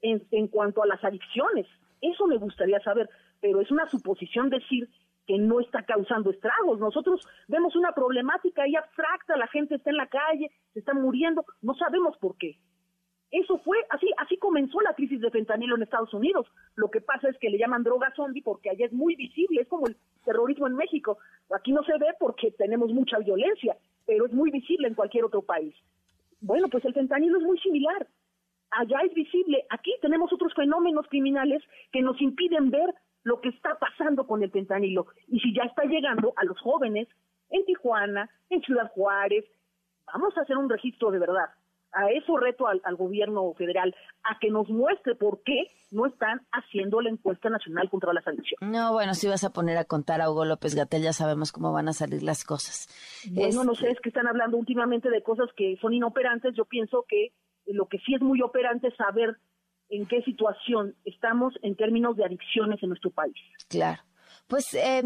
en, en cuanto a las adicciones. Eso me gustaría saber, pero es una suposición decir que no está causando estragos. Nosotros vemos una problemática ahí abstracta, la gente está en la calle, se está muriendo, no sabemos por qué. Eso fue, así, así comenzó la crisis de fentanilo en Estados Unidos. Lo que pasa es que le llaman droga zombie porque allá es muy visible, es como el terrorismo en México. Aquí no se ve porque tenemos mucha violencia, pero es muy visible en cualquier otro país. Bueno, pues el fentanilo es muy similar. Allá es visible, aquí tenemos otros fenómenos criminales que nos impiden ver lo que está pasando con el fentanilo y si ya está llegando a los jóvenes en Tijuana, en Ciudad Juárez, vamos a hacer un registro de verdad. A eso reto al, gobierno federal, a que nos muestre por qué no están haciendo la encuesta nacional contra las adicciones. No, bueno, si vas a poner a contar a Hugo López Gatel, ya sabemos cómo van a salir las cosas. Bueno, no sé, es que están hablando últimamente de cosas que son inoperantes. Yo pienso que lo que sí es muy operante es saber en qué situación estamos en términos de adicciones en nuestro país. Claro. Pues, eh,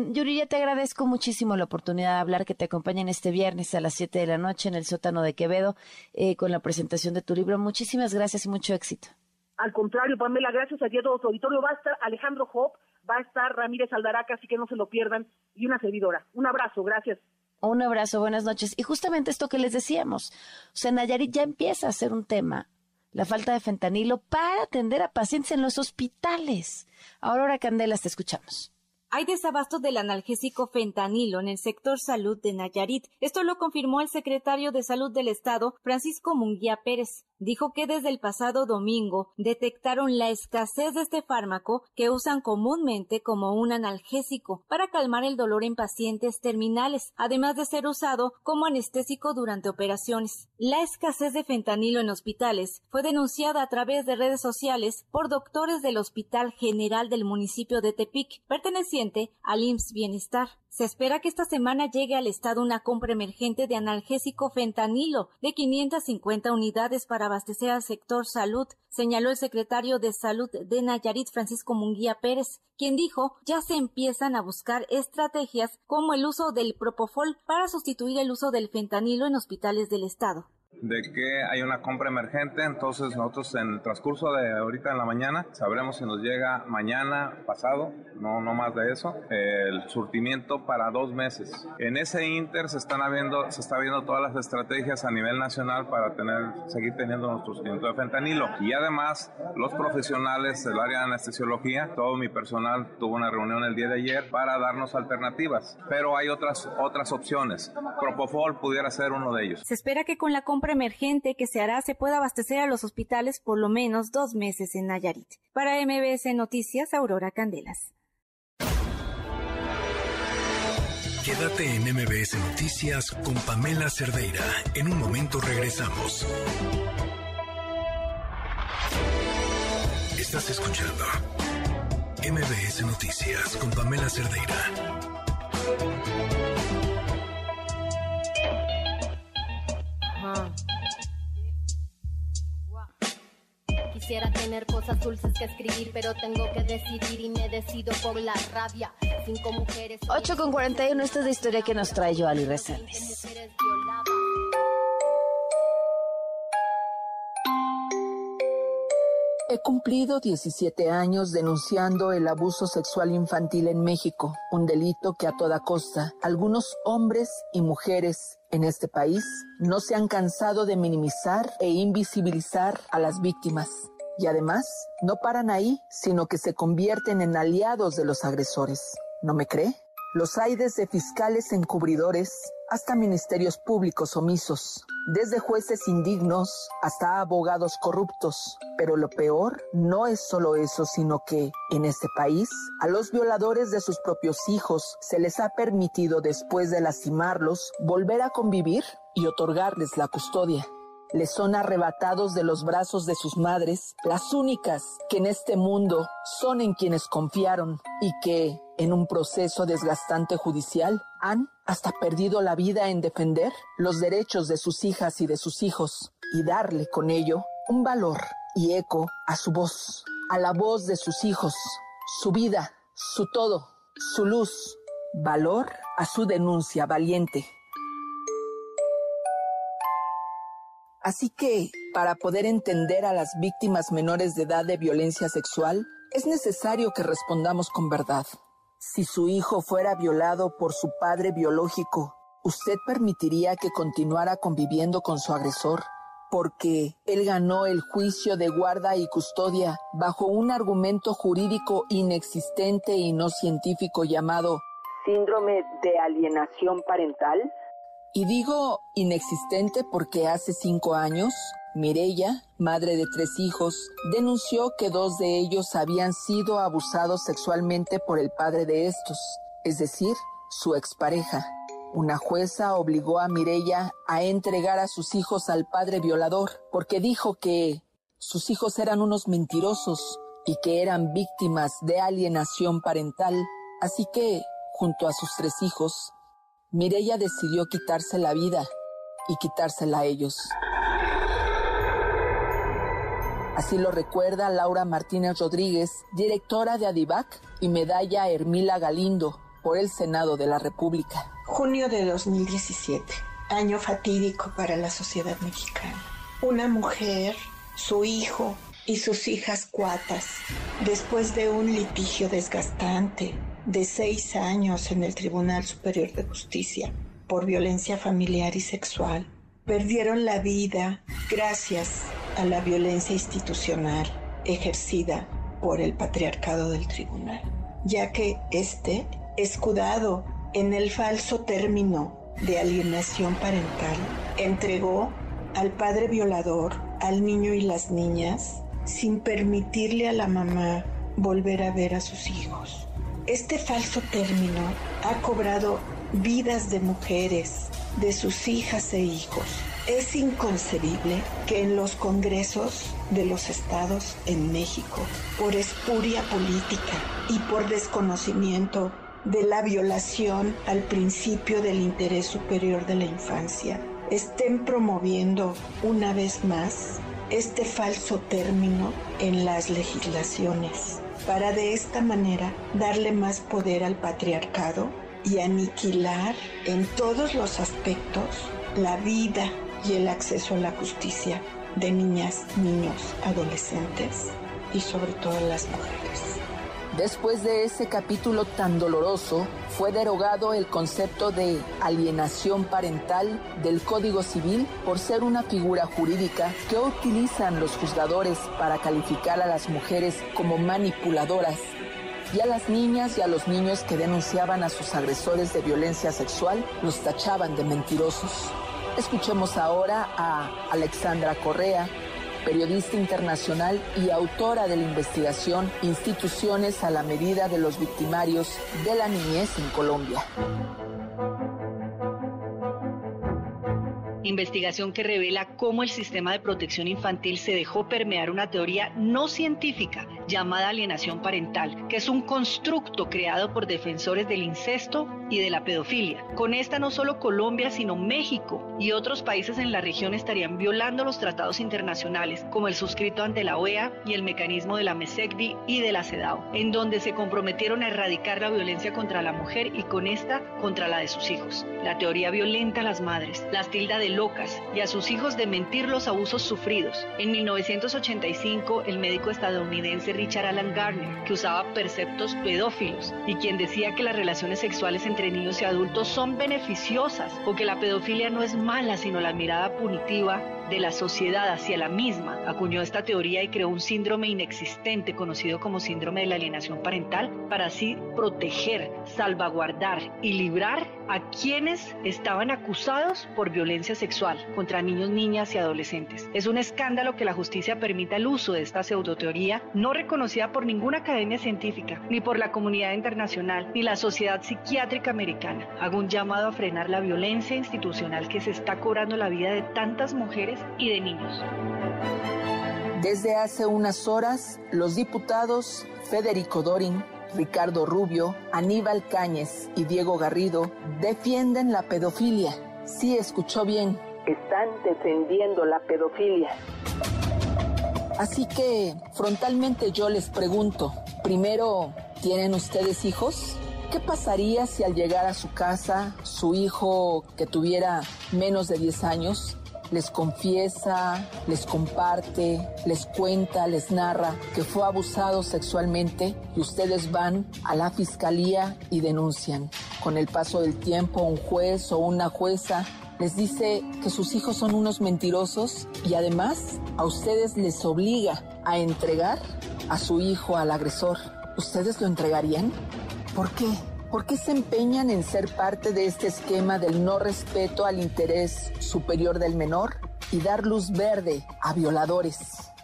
te agradezco muchísimo la oportunidad de hablar, que te acompañen este viernes a las 7 de la noche en el sótano de Quevedo eh, con la presentación de tu libro. Muchísimas gracias y mucho éxito. Al contrario, Pamela, gracias a ti a todo tu auditorio. Va a estar Alejandro Hop, va a estar Ramírez Aldaraca, así que no se lo pierdan, y una servidora. Un abrazo, gracias. Un abrazo, buenas noches. Y justamente esto que les decíamos, o sea, Nayarit ya empieza a ser un tema la falta de fentanilo para atender a pacientes en los hospitales. Aurora Candelas, te escuchamos. Hay desabasto del analgésico fentanilo en el sector salud de Nayarit. Esto lo confirmó el secretario de Salud del Estado, Francisco Munguía Pérez dijo que desde el pasado domingo detectaron la escasez de este fármaco que usan comúnmente como un analgésico para calmar el dolor en pacientes terminales, además de ser usado como anestésico durante operaciones. La escasez de fentanilo en hospitales fue denunciada a través de redes sociales por doctores del Hospital General del municipio de Tepic, perteneciente al IMSS Bienestar. Se espera que esta semana llegue al Estado una compra emergente de analgésico fentanilo de 550 unidades para abastecer al sector salud, señaló el secretario de Salud de Nayarit, Francisco Munguía Pérez, quien dijo ya se empiezan a buscar estrategias como el uso del propofol para sustituir el uso del fentanilo en hospitales del Estado. De que hay una compra emergente, entonces nosotros en el transcurso de ahorita en la mañana sabremos si nos llega mañana, pasado, no, no más de eso, el surtimiento para dos meses. En ese inter se están habiendo, se está viendo todas las estrategias a nivel nacional para tener, seguir teniendo nuestro surtimiento de fentanilo. Y además, los profesionales del área de anestesiología, todo mi personal tuvo una reunión el día de ayer para darnos alternativas, pero hay otras, otras opciones. Propofol pudiera ser uno de ellos. Se espera que con la compra emergente que se hará se pueda abastecer a los hospitales por lo menos dos meses en Nayarit. Para MBS Noticias, Aurora Candelas. Quédate en MBS Noticias con Pamela Cerdeira. En un momento regresamos. Estás escuchando MBS Noticias con Pamela Cerdeira. Quisiera tener cosas dulces que escribir, pero tengo que decidir y me decido por la rabia. Cinco mujeres. 8 con 41, esta es la historia que nos trae Joali Reséndiz. He cumplido 17 años denunciando el abuso sexual infantil en México, un delito que a toda costa algunos hombres y mujeres en este país no se han cansado de minimizar e invisibilizar a las víctimas. Y además, no paran ahí, sino que se convierten en aliados de los agresores. ¿No me cree? Los hay desde fiscales encubridores hasta ministerios públicos omisos, desde jueces indignos hasta abogados corruptos. Pero lo peor no es solo eso, sino que en este país a los violadores de sus propios hijos se les ha permitido después de lastimarlos volver a convivir y otorgarles la custodia les son arrebatados de los brazos de sus madres, las únicas que en este mundo son en quienes confiaron y que, en un proceso desgastante judicial, han hasta perdido la vida en defender los derechos de sus hijas y de sus hijos y darle con ello un valor y eco a su voz, a la voz de sus hijos, su vida, su todo, su luz, valor a su denuncia valiente Así que, para poder entender a las víctimas menores de edad de violencia sexual, es necesario que respondamos con verdad. Si su hijo fuera violado por su padre biológico, ¿usted permitiría que continuara conviviendo con su agresor? Porque él ganó el juicio de guarda y custodia bajo un argumento jurídico inexistente y no científico llamado síndrome de alienación parental? Y digo inexistente porque hace cinco años, Mirella, madre de tres hijos, denunció que dos de ellos habían sido abusados sexualmente por el padre de estos, es decir, su expareja. Una jueza obligó a Mirella a entregar a sus hijos al padre violador porque dijo que sus hijos eran unos mentirosos y que eran víctimas de alienación parental. Así que, junto a sus tres hijos, Mireya decidió quitarse la vida y quitársela a ellos. Así lo recuerda Laura Martínez Rodríguez, directora de Adivac, y medalla Hermila Galindo por el Senado de la República. Junio de 2017, año fatídico para la sociedad mexicana. Una mujer, su hijo y sus hijas cuatas, después de un litigio desgastante, de seis años en el Tribunal Superior de Justicia por violencia familiar y sexual perdieron la vida gracias a la violencia institucional ejercida por el patriarcado del tribunal, ya que este, escudado en el falso término de alienación parental, entregó al padre violador, al niño y las niñas, sin permitirle a la mamá volver a ver a sus hijos. Este falso término ha cobrado vidas de mujeres, de sus hijas e hijos. Es inconcebible que en los congresos de los estados en México, por espuria política y por desconocimiento de la violación al principio del interés superior de la infancia, estén promoviendo una vez más este falso término en las legislaciones para de esta manera darle más poder al patriarcado y aniquilar en todos los aspectos la vida, y el acceso a la justicia de niñas, niños, adolescentes y sobre todo las mujeres. Después de ese capítulo tan doloroso, fue derogado el concepto de alienación parental del Código Civil por ser una figura jurídica que utilizan los juzgadores para calificar a las mujeres como manipuladoras y a las niñas y a los niños que denunciaban a sus agresores de violencia sexual los tachaban de mentirosos. Escuchemos ahora a Alexandra Correa, periodista internacional y autora de la investigación Instituciones a la medida de los victimarios de la niñez en Colombia. Investigación que revela cómo el sistema de protección infantil se dejó permear una teoría no científica llamada alienación parental, que es un constructo creado por defensores del incesto y de la pedofilia. Con esta no solo Colombia, sino México y otros países en la región estarían violando los tratados internacionales, como el suscrito ante la OEA y el mecanismo de la MESECDI y de la CEDAW, en donde se comprometieron a erradicar la violencia contra la mujer y con esta contra la de sus hijos. La teoría violenta a las madres, las tilda de locas y a sus hijos de mentir los abusos sufridos. En 1985, el médico estadounidense Richard Alan Garner, que usaba perceptos pedófilos y quien decía que las relaciones sexuales entre niños y adultos son beneficiosas o que la pedofilia no es mala, sino la mirada punitiva de la sociedad hacia la misma, acuñó esta teoría y creó un síndrome inexistente conocido como síndrome de la alienación parental para así proteger, salvaguardar y librar a quienes estaban acusados por violencia sexual contra niños, niñas y adolescentes. Es un escándalo que la justicia permita el uso de esta pseudoteoría no reconocida por ninguna academia científica, ni por la comunidad internacional, ni la sociedad psiquiátrica americana. Hago un llamado a frenar la violencia institucional que se está cobrando la vida de tantas mujeres y de niños. Desde hace unas horas, los diputados Federico Dorin, Ricardo Rubio, Aníbal Cáñez y Diego Garrido defienden la pedofilia. Sí, escuchó bien. Están defendiendo la pedofilia. Así que frontalmente yo les pregunto, primero, ¿tienen ustedes hijos? ¿Qué pasaría si al llegar a su casa su hijo que tuviera menos de 10 años les confiesa, les comparte, les cuenta, les narra que fue abusado sexualmente y ustedes van a la fiscalía y denuncian. Con el paso del tiempo, un juez o una jueza les dice que sus hijos son unos mentirosos y además a ustedes les obliga a entregar a su hijo al agresor. ¿Ustedes lo entregarían? ¿Por qué? ¿Por qué se empeñan en ser parte de este esquema del no respeto al interés superior del menor y dar luz verde a violadores?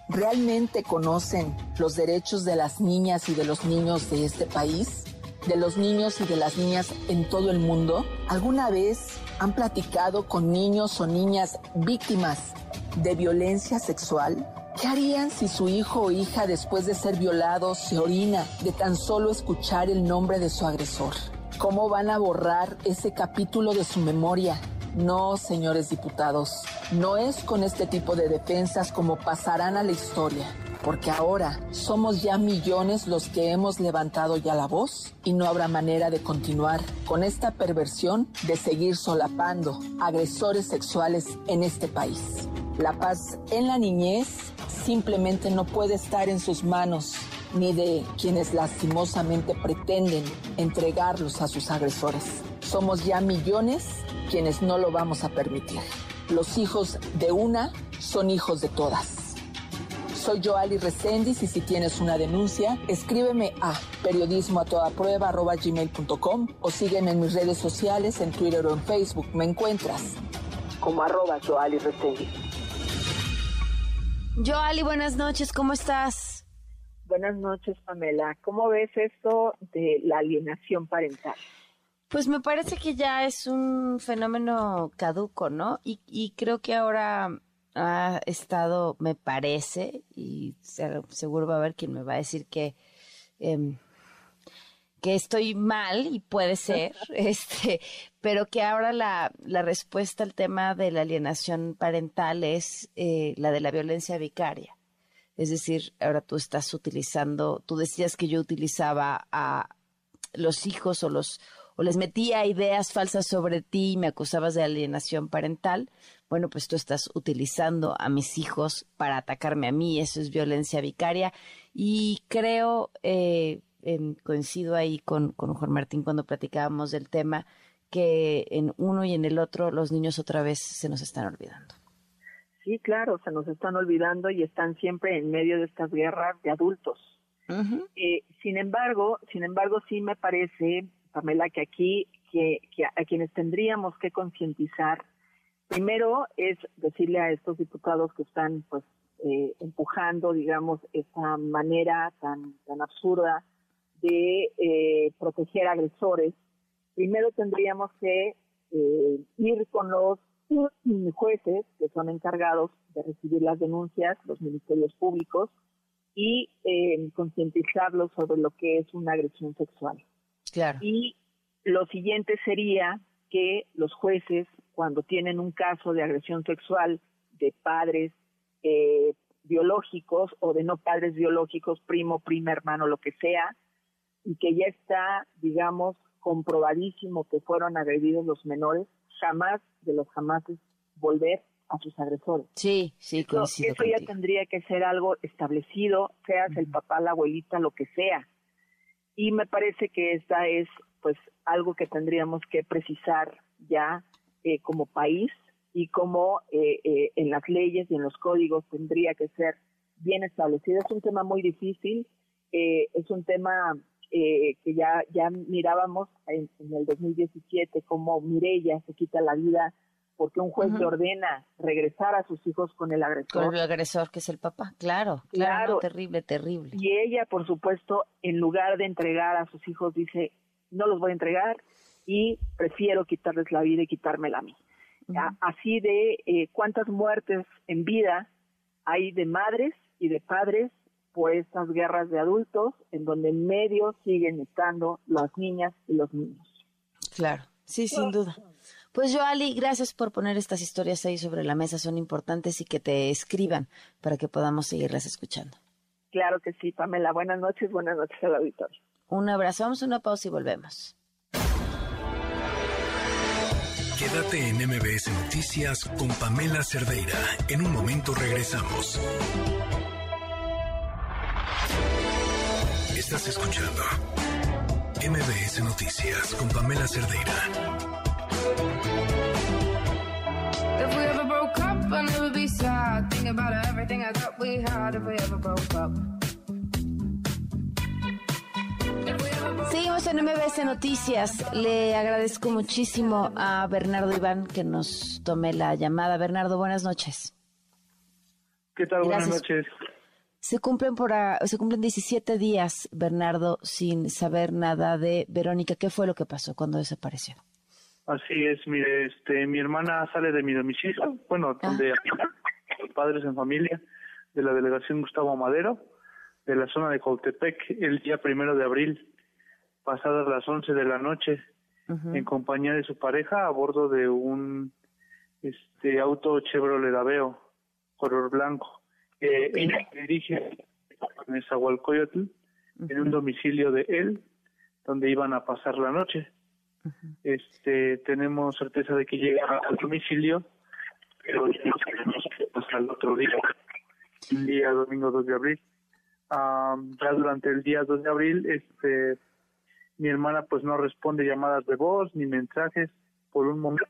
¿Realmente conocen los derechos de las niñas y de los niños de este país? ¿De los niños y de las niñas en todo el mundo? ¿Alguna vez han platicado con niños o niñas víctimas de violencia sexual? ¿Qué harían si su hijo o hija después de ser violado se orina de tan solo escuchar el nombre de su agresor? ¿Cómo van a borrar ese capítulo de su memoria? No, señores diputados, no es con este tipo de defensas como pasarán a la historia, porque ahora somos ya millones los que hemos levantado ya la voz y no habrá manera de continuar con esta perversión de seguir solapando agresores sexuales en este país. La paz en la niñez simplemente no puede estar en sus manos ni de quienes lastimosamente pretenden entregarlos a sus agresores. Somos ya millones quienes no lo vamos a permitir. Los hijos de una son hijos de todas. Soy Joali Reséndiz y si tienes una denuncia, escríbeme a periodismo o sígueme en mis redes sociales, en Twitter o en Facebook. Me encuentras como arroba Joali Reséndiz. Joali, buenas noches, ¿cómo estás? Buenas noches, Pamela. ¿Cómo ves esto de la alienación parental? Pues me parece que ya es un fenómeno caduco, ¿no? Y, creo que ahora ha estado, me parece, y seguro va a haber quien me va a decir que em, que estoy mal y puede ser, este, pero que ahora la, la, respuesta al tema de la alienación parental es eh, la de la violencia vicaria. Es decir, ahora tú estás utilizando, tú decías que yo utilizaba a los hijos o los o les metía ideas falsas sobre ti y me acusabas de alienación parental, bueno, pues tú estás utilizando a mis hijos para atacarme a mí, eso es violencia vicaria. Y creo, eh, coincido ahí con, con Juan Martín cuando platicábamos del tema, que en uno y en el otro los niños otra vez se nos están olvidando. Sí, claro, se nos están olvidando y están siempre en medio de estas guerras de adultos. Eh, sin embargo, sin embargo, sí me parece, Pamela, que aquí que, a quienes tendríamos que concientizar, primero es decirle a estos diputados que están, pues, eh, empujando, digamos, esa manera tan tan absurda de eh, proteger agresores. Primero tendríamos que ir con los jueces que son encargados de recibir las denuncias, los ministerios públicos, y eh, concientizarlos sobre lo que es una agresión sexual. Claro. Y lo siguiente sería que los jueces, cuando tienen un caso de agresión sexual de padres eh, biológicos o de no padres biológicos, primo, prima, hermano, lo que sea, y que ya está, digamos, comprobadísimo que fueron agredidos los menores, jamás de los jamás volver a sus agresores. Sí, sí, coincido Eso, ya tendría que ser algo establecido, seas el papá, la abuelita, lo que sea. Y me parece que esta es, pues, algo que tendríamos que precisar ya eh, como país y como eh, eh, en las leyes y en los códigos tendría que ser bien establecido. Es un tema muy difícil, es un tema eh, que ya, ya mirábamos en, el 2017 como Mirella se quita la vida porque un juez le ordena regresar a sus hijos con el agresor. Con el agresor, que es el papá, claro, claro, terrible, terrible. Y ella, por supuesto, en lugar de entregar a sus hijos, dice, no los voy a entregar y prefiero quitarles la vida y quitármela a mí. Así de eh, cuántas muertes en vida hay de madres y de padres por estas guerras de adultos en donde en medio siguen estando las niñas y los niños. Claro, sí, sin duda. Pues yo, Ali, gracias por poner estas historias ahí sobre la mesa, son importantes y que te escriban para que podamos seguirlas escuchando. Claro que sí, Pamela. Buenas noches, buenas noches al auditorio. Un abrazo, vamos a una pausa y volvemos. Quédate en MBS Noticias con Pamela Cerdeira. En un momento regresamos. Estás escuchando MBS Noticias con Pamela Cerdeira. If we ever broke up, I'd never be sad. Think about everything I thought we had if we ever broke up. Seguimos en MBS Noticias. Le agradezco muchísimo a Bernardo Iván que nos tome la llamada. Bernardo, buenas noches. ¿Qué tal? Buenas noches. Se cumplen por se cumplen 17 días, Bernardo, sin saber nada de Verónica. ¿Qué fue lo que pasó cuando desapareció? Así es, mire, este, mi hermana sale de mi domicilio, bueno, ah. donde padres en familia de la delegación Gustavo Madero, de la zona de Coltepec, el día primero de abril, pasadas las 11 de la noche, en compañía de su pareja a bordo de un este auto Chevrolet Aveo color blanco eh, ella dirige en Nezahualcóyotl, en un domicilio de él, donde iban a pasar la noche. Este, tenemos certeza de que llega al domicilio, pero hasta el otro día, el día domingo 2 de abril. ya durante el día 2 de abril, este, mi hermana pues no responde llamadas de voz ni mensajes por un momento.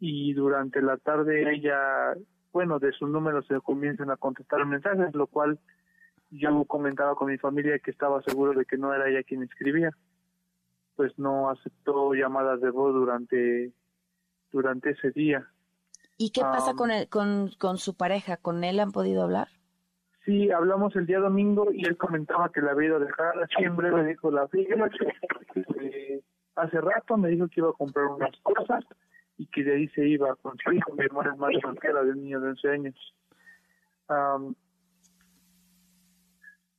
Y durante la tarde ella bueno, de sus números se comienzan a contestar mensajes, lo cual yo comentaba con mi familia que estaba seguro de que no era ella quien escribía. Pues no aceptó llamadas de voz durante, durante ese día. ¿Y qué pasa con, el, con, con su pareja? ¿Con él han podido hablar? Sí, hablamos el día domingo y él comentaba que la había ido a dejar. Siempre me dijo la firma. Eh, hace rato me dijo que iba a comprar unas cosas y que de ahí se iba con su hijo, mi hermana es más soltera de un niño de 11 años.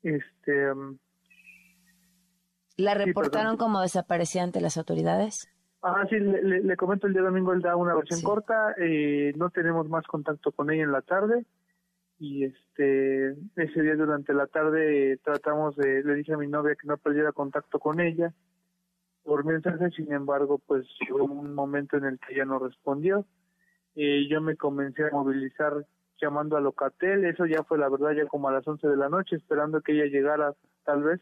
este ¿La reportaron como desaparecida ante las autoridades? Ah, sí, le, comento el día domingo, él da una versión corta, eh, no tenemos más contacto con ella en la tarde y este ese día durante la tarde tratamos de, le dije a mi novia que no perdiera contacto con ella por mensaje, sin embargo, pues llegó un momento en el que ella no respondió. y yo me comencé a movilizar llamando a Locatel, eso ya fue la verdad ya como a las 11 de la noche, esperando que ella llegara tal vez.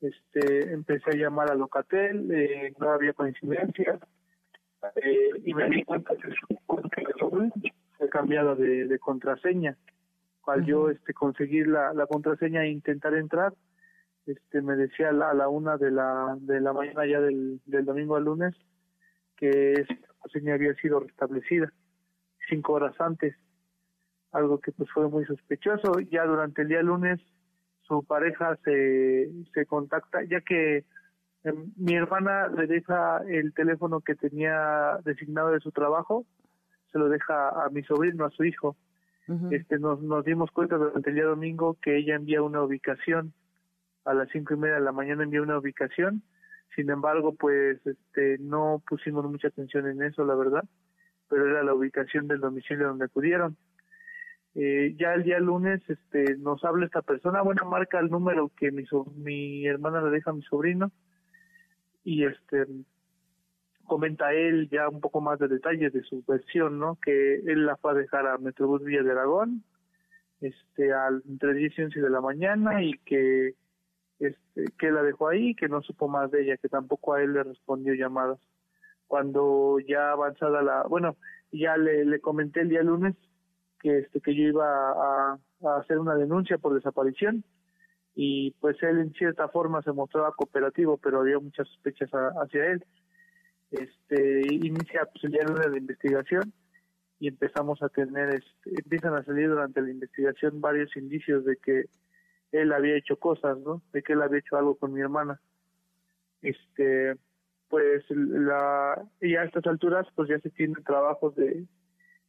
Este, empecé a llamar a Locatel, eh, no había coincidencia, eh, y me di cuenta que se cambiado de, de contraseña. Al yo este, conseguir la, la contraseña e intentar entrar, este, me decía a la, a la una de la, de la mañana ya del, del domingo al lunes que esa contraseña había sido restablecida cinco horas antes algo que pues fue muy sospechoso. Ya durante el día lunes su pareja se, se contacta, ya que em, mi hermana le deja el teléfono que tenía designado de su trabajo, se lo deja a mi sobrino, a su hijo. Este, nos, nos dimos cuenta durante el día domingo que ella envía una ubicación a las cinco y media de la mañana envía una ubicación. Sin embargo pues este no pusimos mucha atención en eso la verdad pero era la ubicación del domicilio donde acudieron. Eh, ya el día lunes este nos habla esta persona bueno marca el número que mi mi hermana le deja a mi sobrino y este comenta él ya un poco más de detalles de su versión no que él la fue a dejar a Metrobús Villa de Aragón este al entre 10 y 11 de la mañana y que este que la dejó ahí que no supo más de ella que tampoco a él le respondió llamadas. Cuando ya avanzada la bueno ya le, le comenté el día lunes que este que yo iba a, hacer una denuncia por desaparición y pues él en cierta forma se mostraba cooperativo pero había muchas sospechas hacia él. Este inicia pues el día de la investigación y empezamos a tener este, empiezan a salir durante la investigación varios indicios de que él había hecho cosas no de que él había hecho algo con mi hermana. Este pues la y a estas alturas pues ya se tienen trabajos de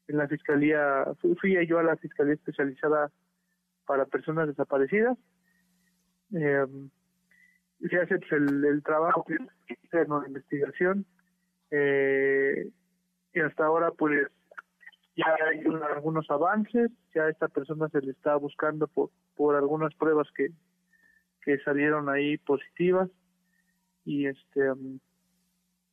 en la fiscalía, fui, yo a la fiscalía especializada para personas desaparecidas. Eh, se hace pues, el, el, trabajo interno de investigación. Eh, y hasta ahora pues ya hay algunos avances, ya a esta persona se le está buscando por, por algunas pruebas que, que salieron ahí positivas. Y este um,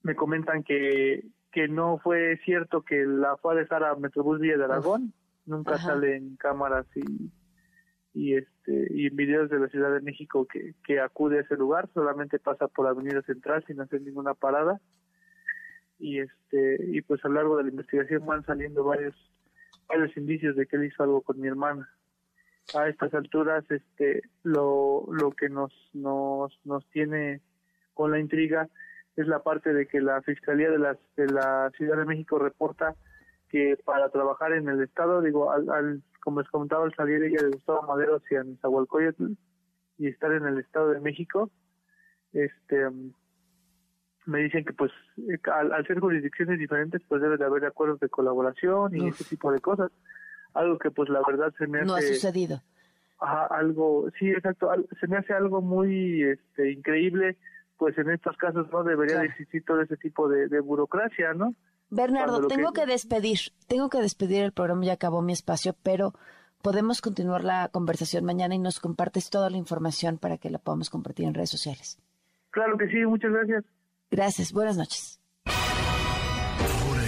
me comentan que que no fue cierto que la fue a dejar a Metrobús Villa de Aragón, nunca sale en cámaras y y este y en videos de la Ciudad de México que, que acude a ese lugar, solamente pasa por Avenida Central sin hacer ninguna parada. Y este y pues a lo largo de la investigación van saliendo varios varios indicios de que él hizo algo con mi hermana. A estas alturas este lo lo que nos nos nos tiene con la intriga es la parte de que la Fiscalía de la, de la Ciudad de México reporta que para trabajar en el Estado, digo, al, como les comentaba, al salir ella de Gustavo Madero hacia Nezahualcóyotl y estar en el Estado de México, este me dicen que pues al, ser jurisdicciones diferentes pues debe de haber acuerdos de colaboración y ese tipo de cosas algo que pues la verdad se me hace no ha sucedido ajá, algo sí exacto se me hace algo muy este increíble pues en estos casos no debería existir todo ese tipo de, burocracia, ¿no? Bernardo, tengo que... despedir, tengo que despedir el programa, ya acabó mi espacio, pero podemos continuar la conversación mañana y nos compartes toda la información para que la podamos compartir en redes sociales. Claro que sí, muchas gracias. Gracias, buenas noches.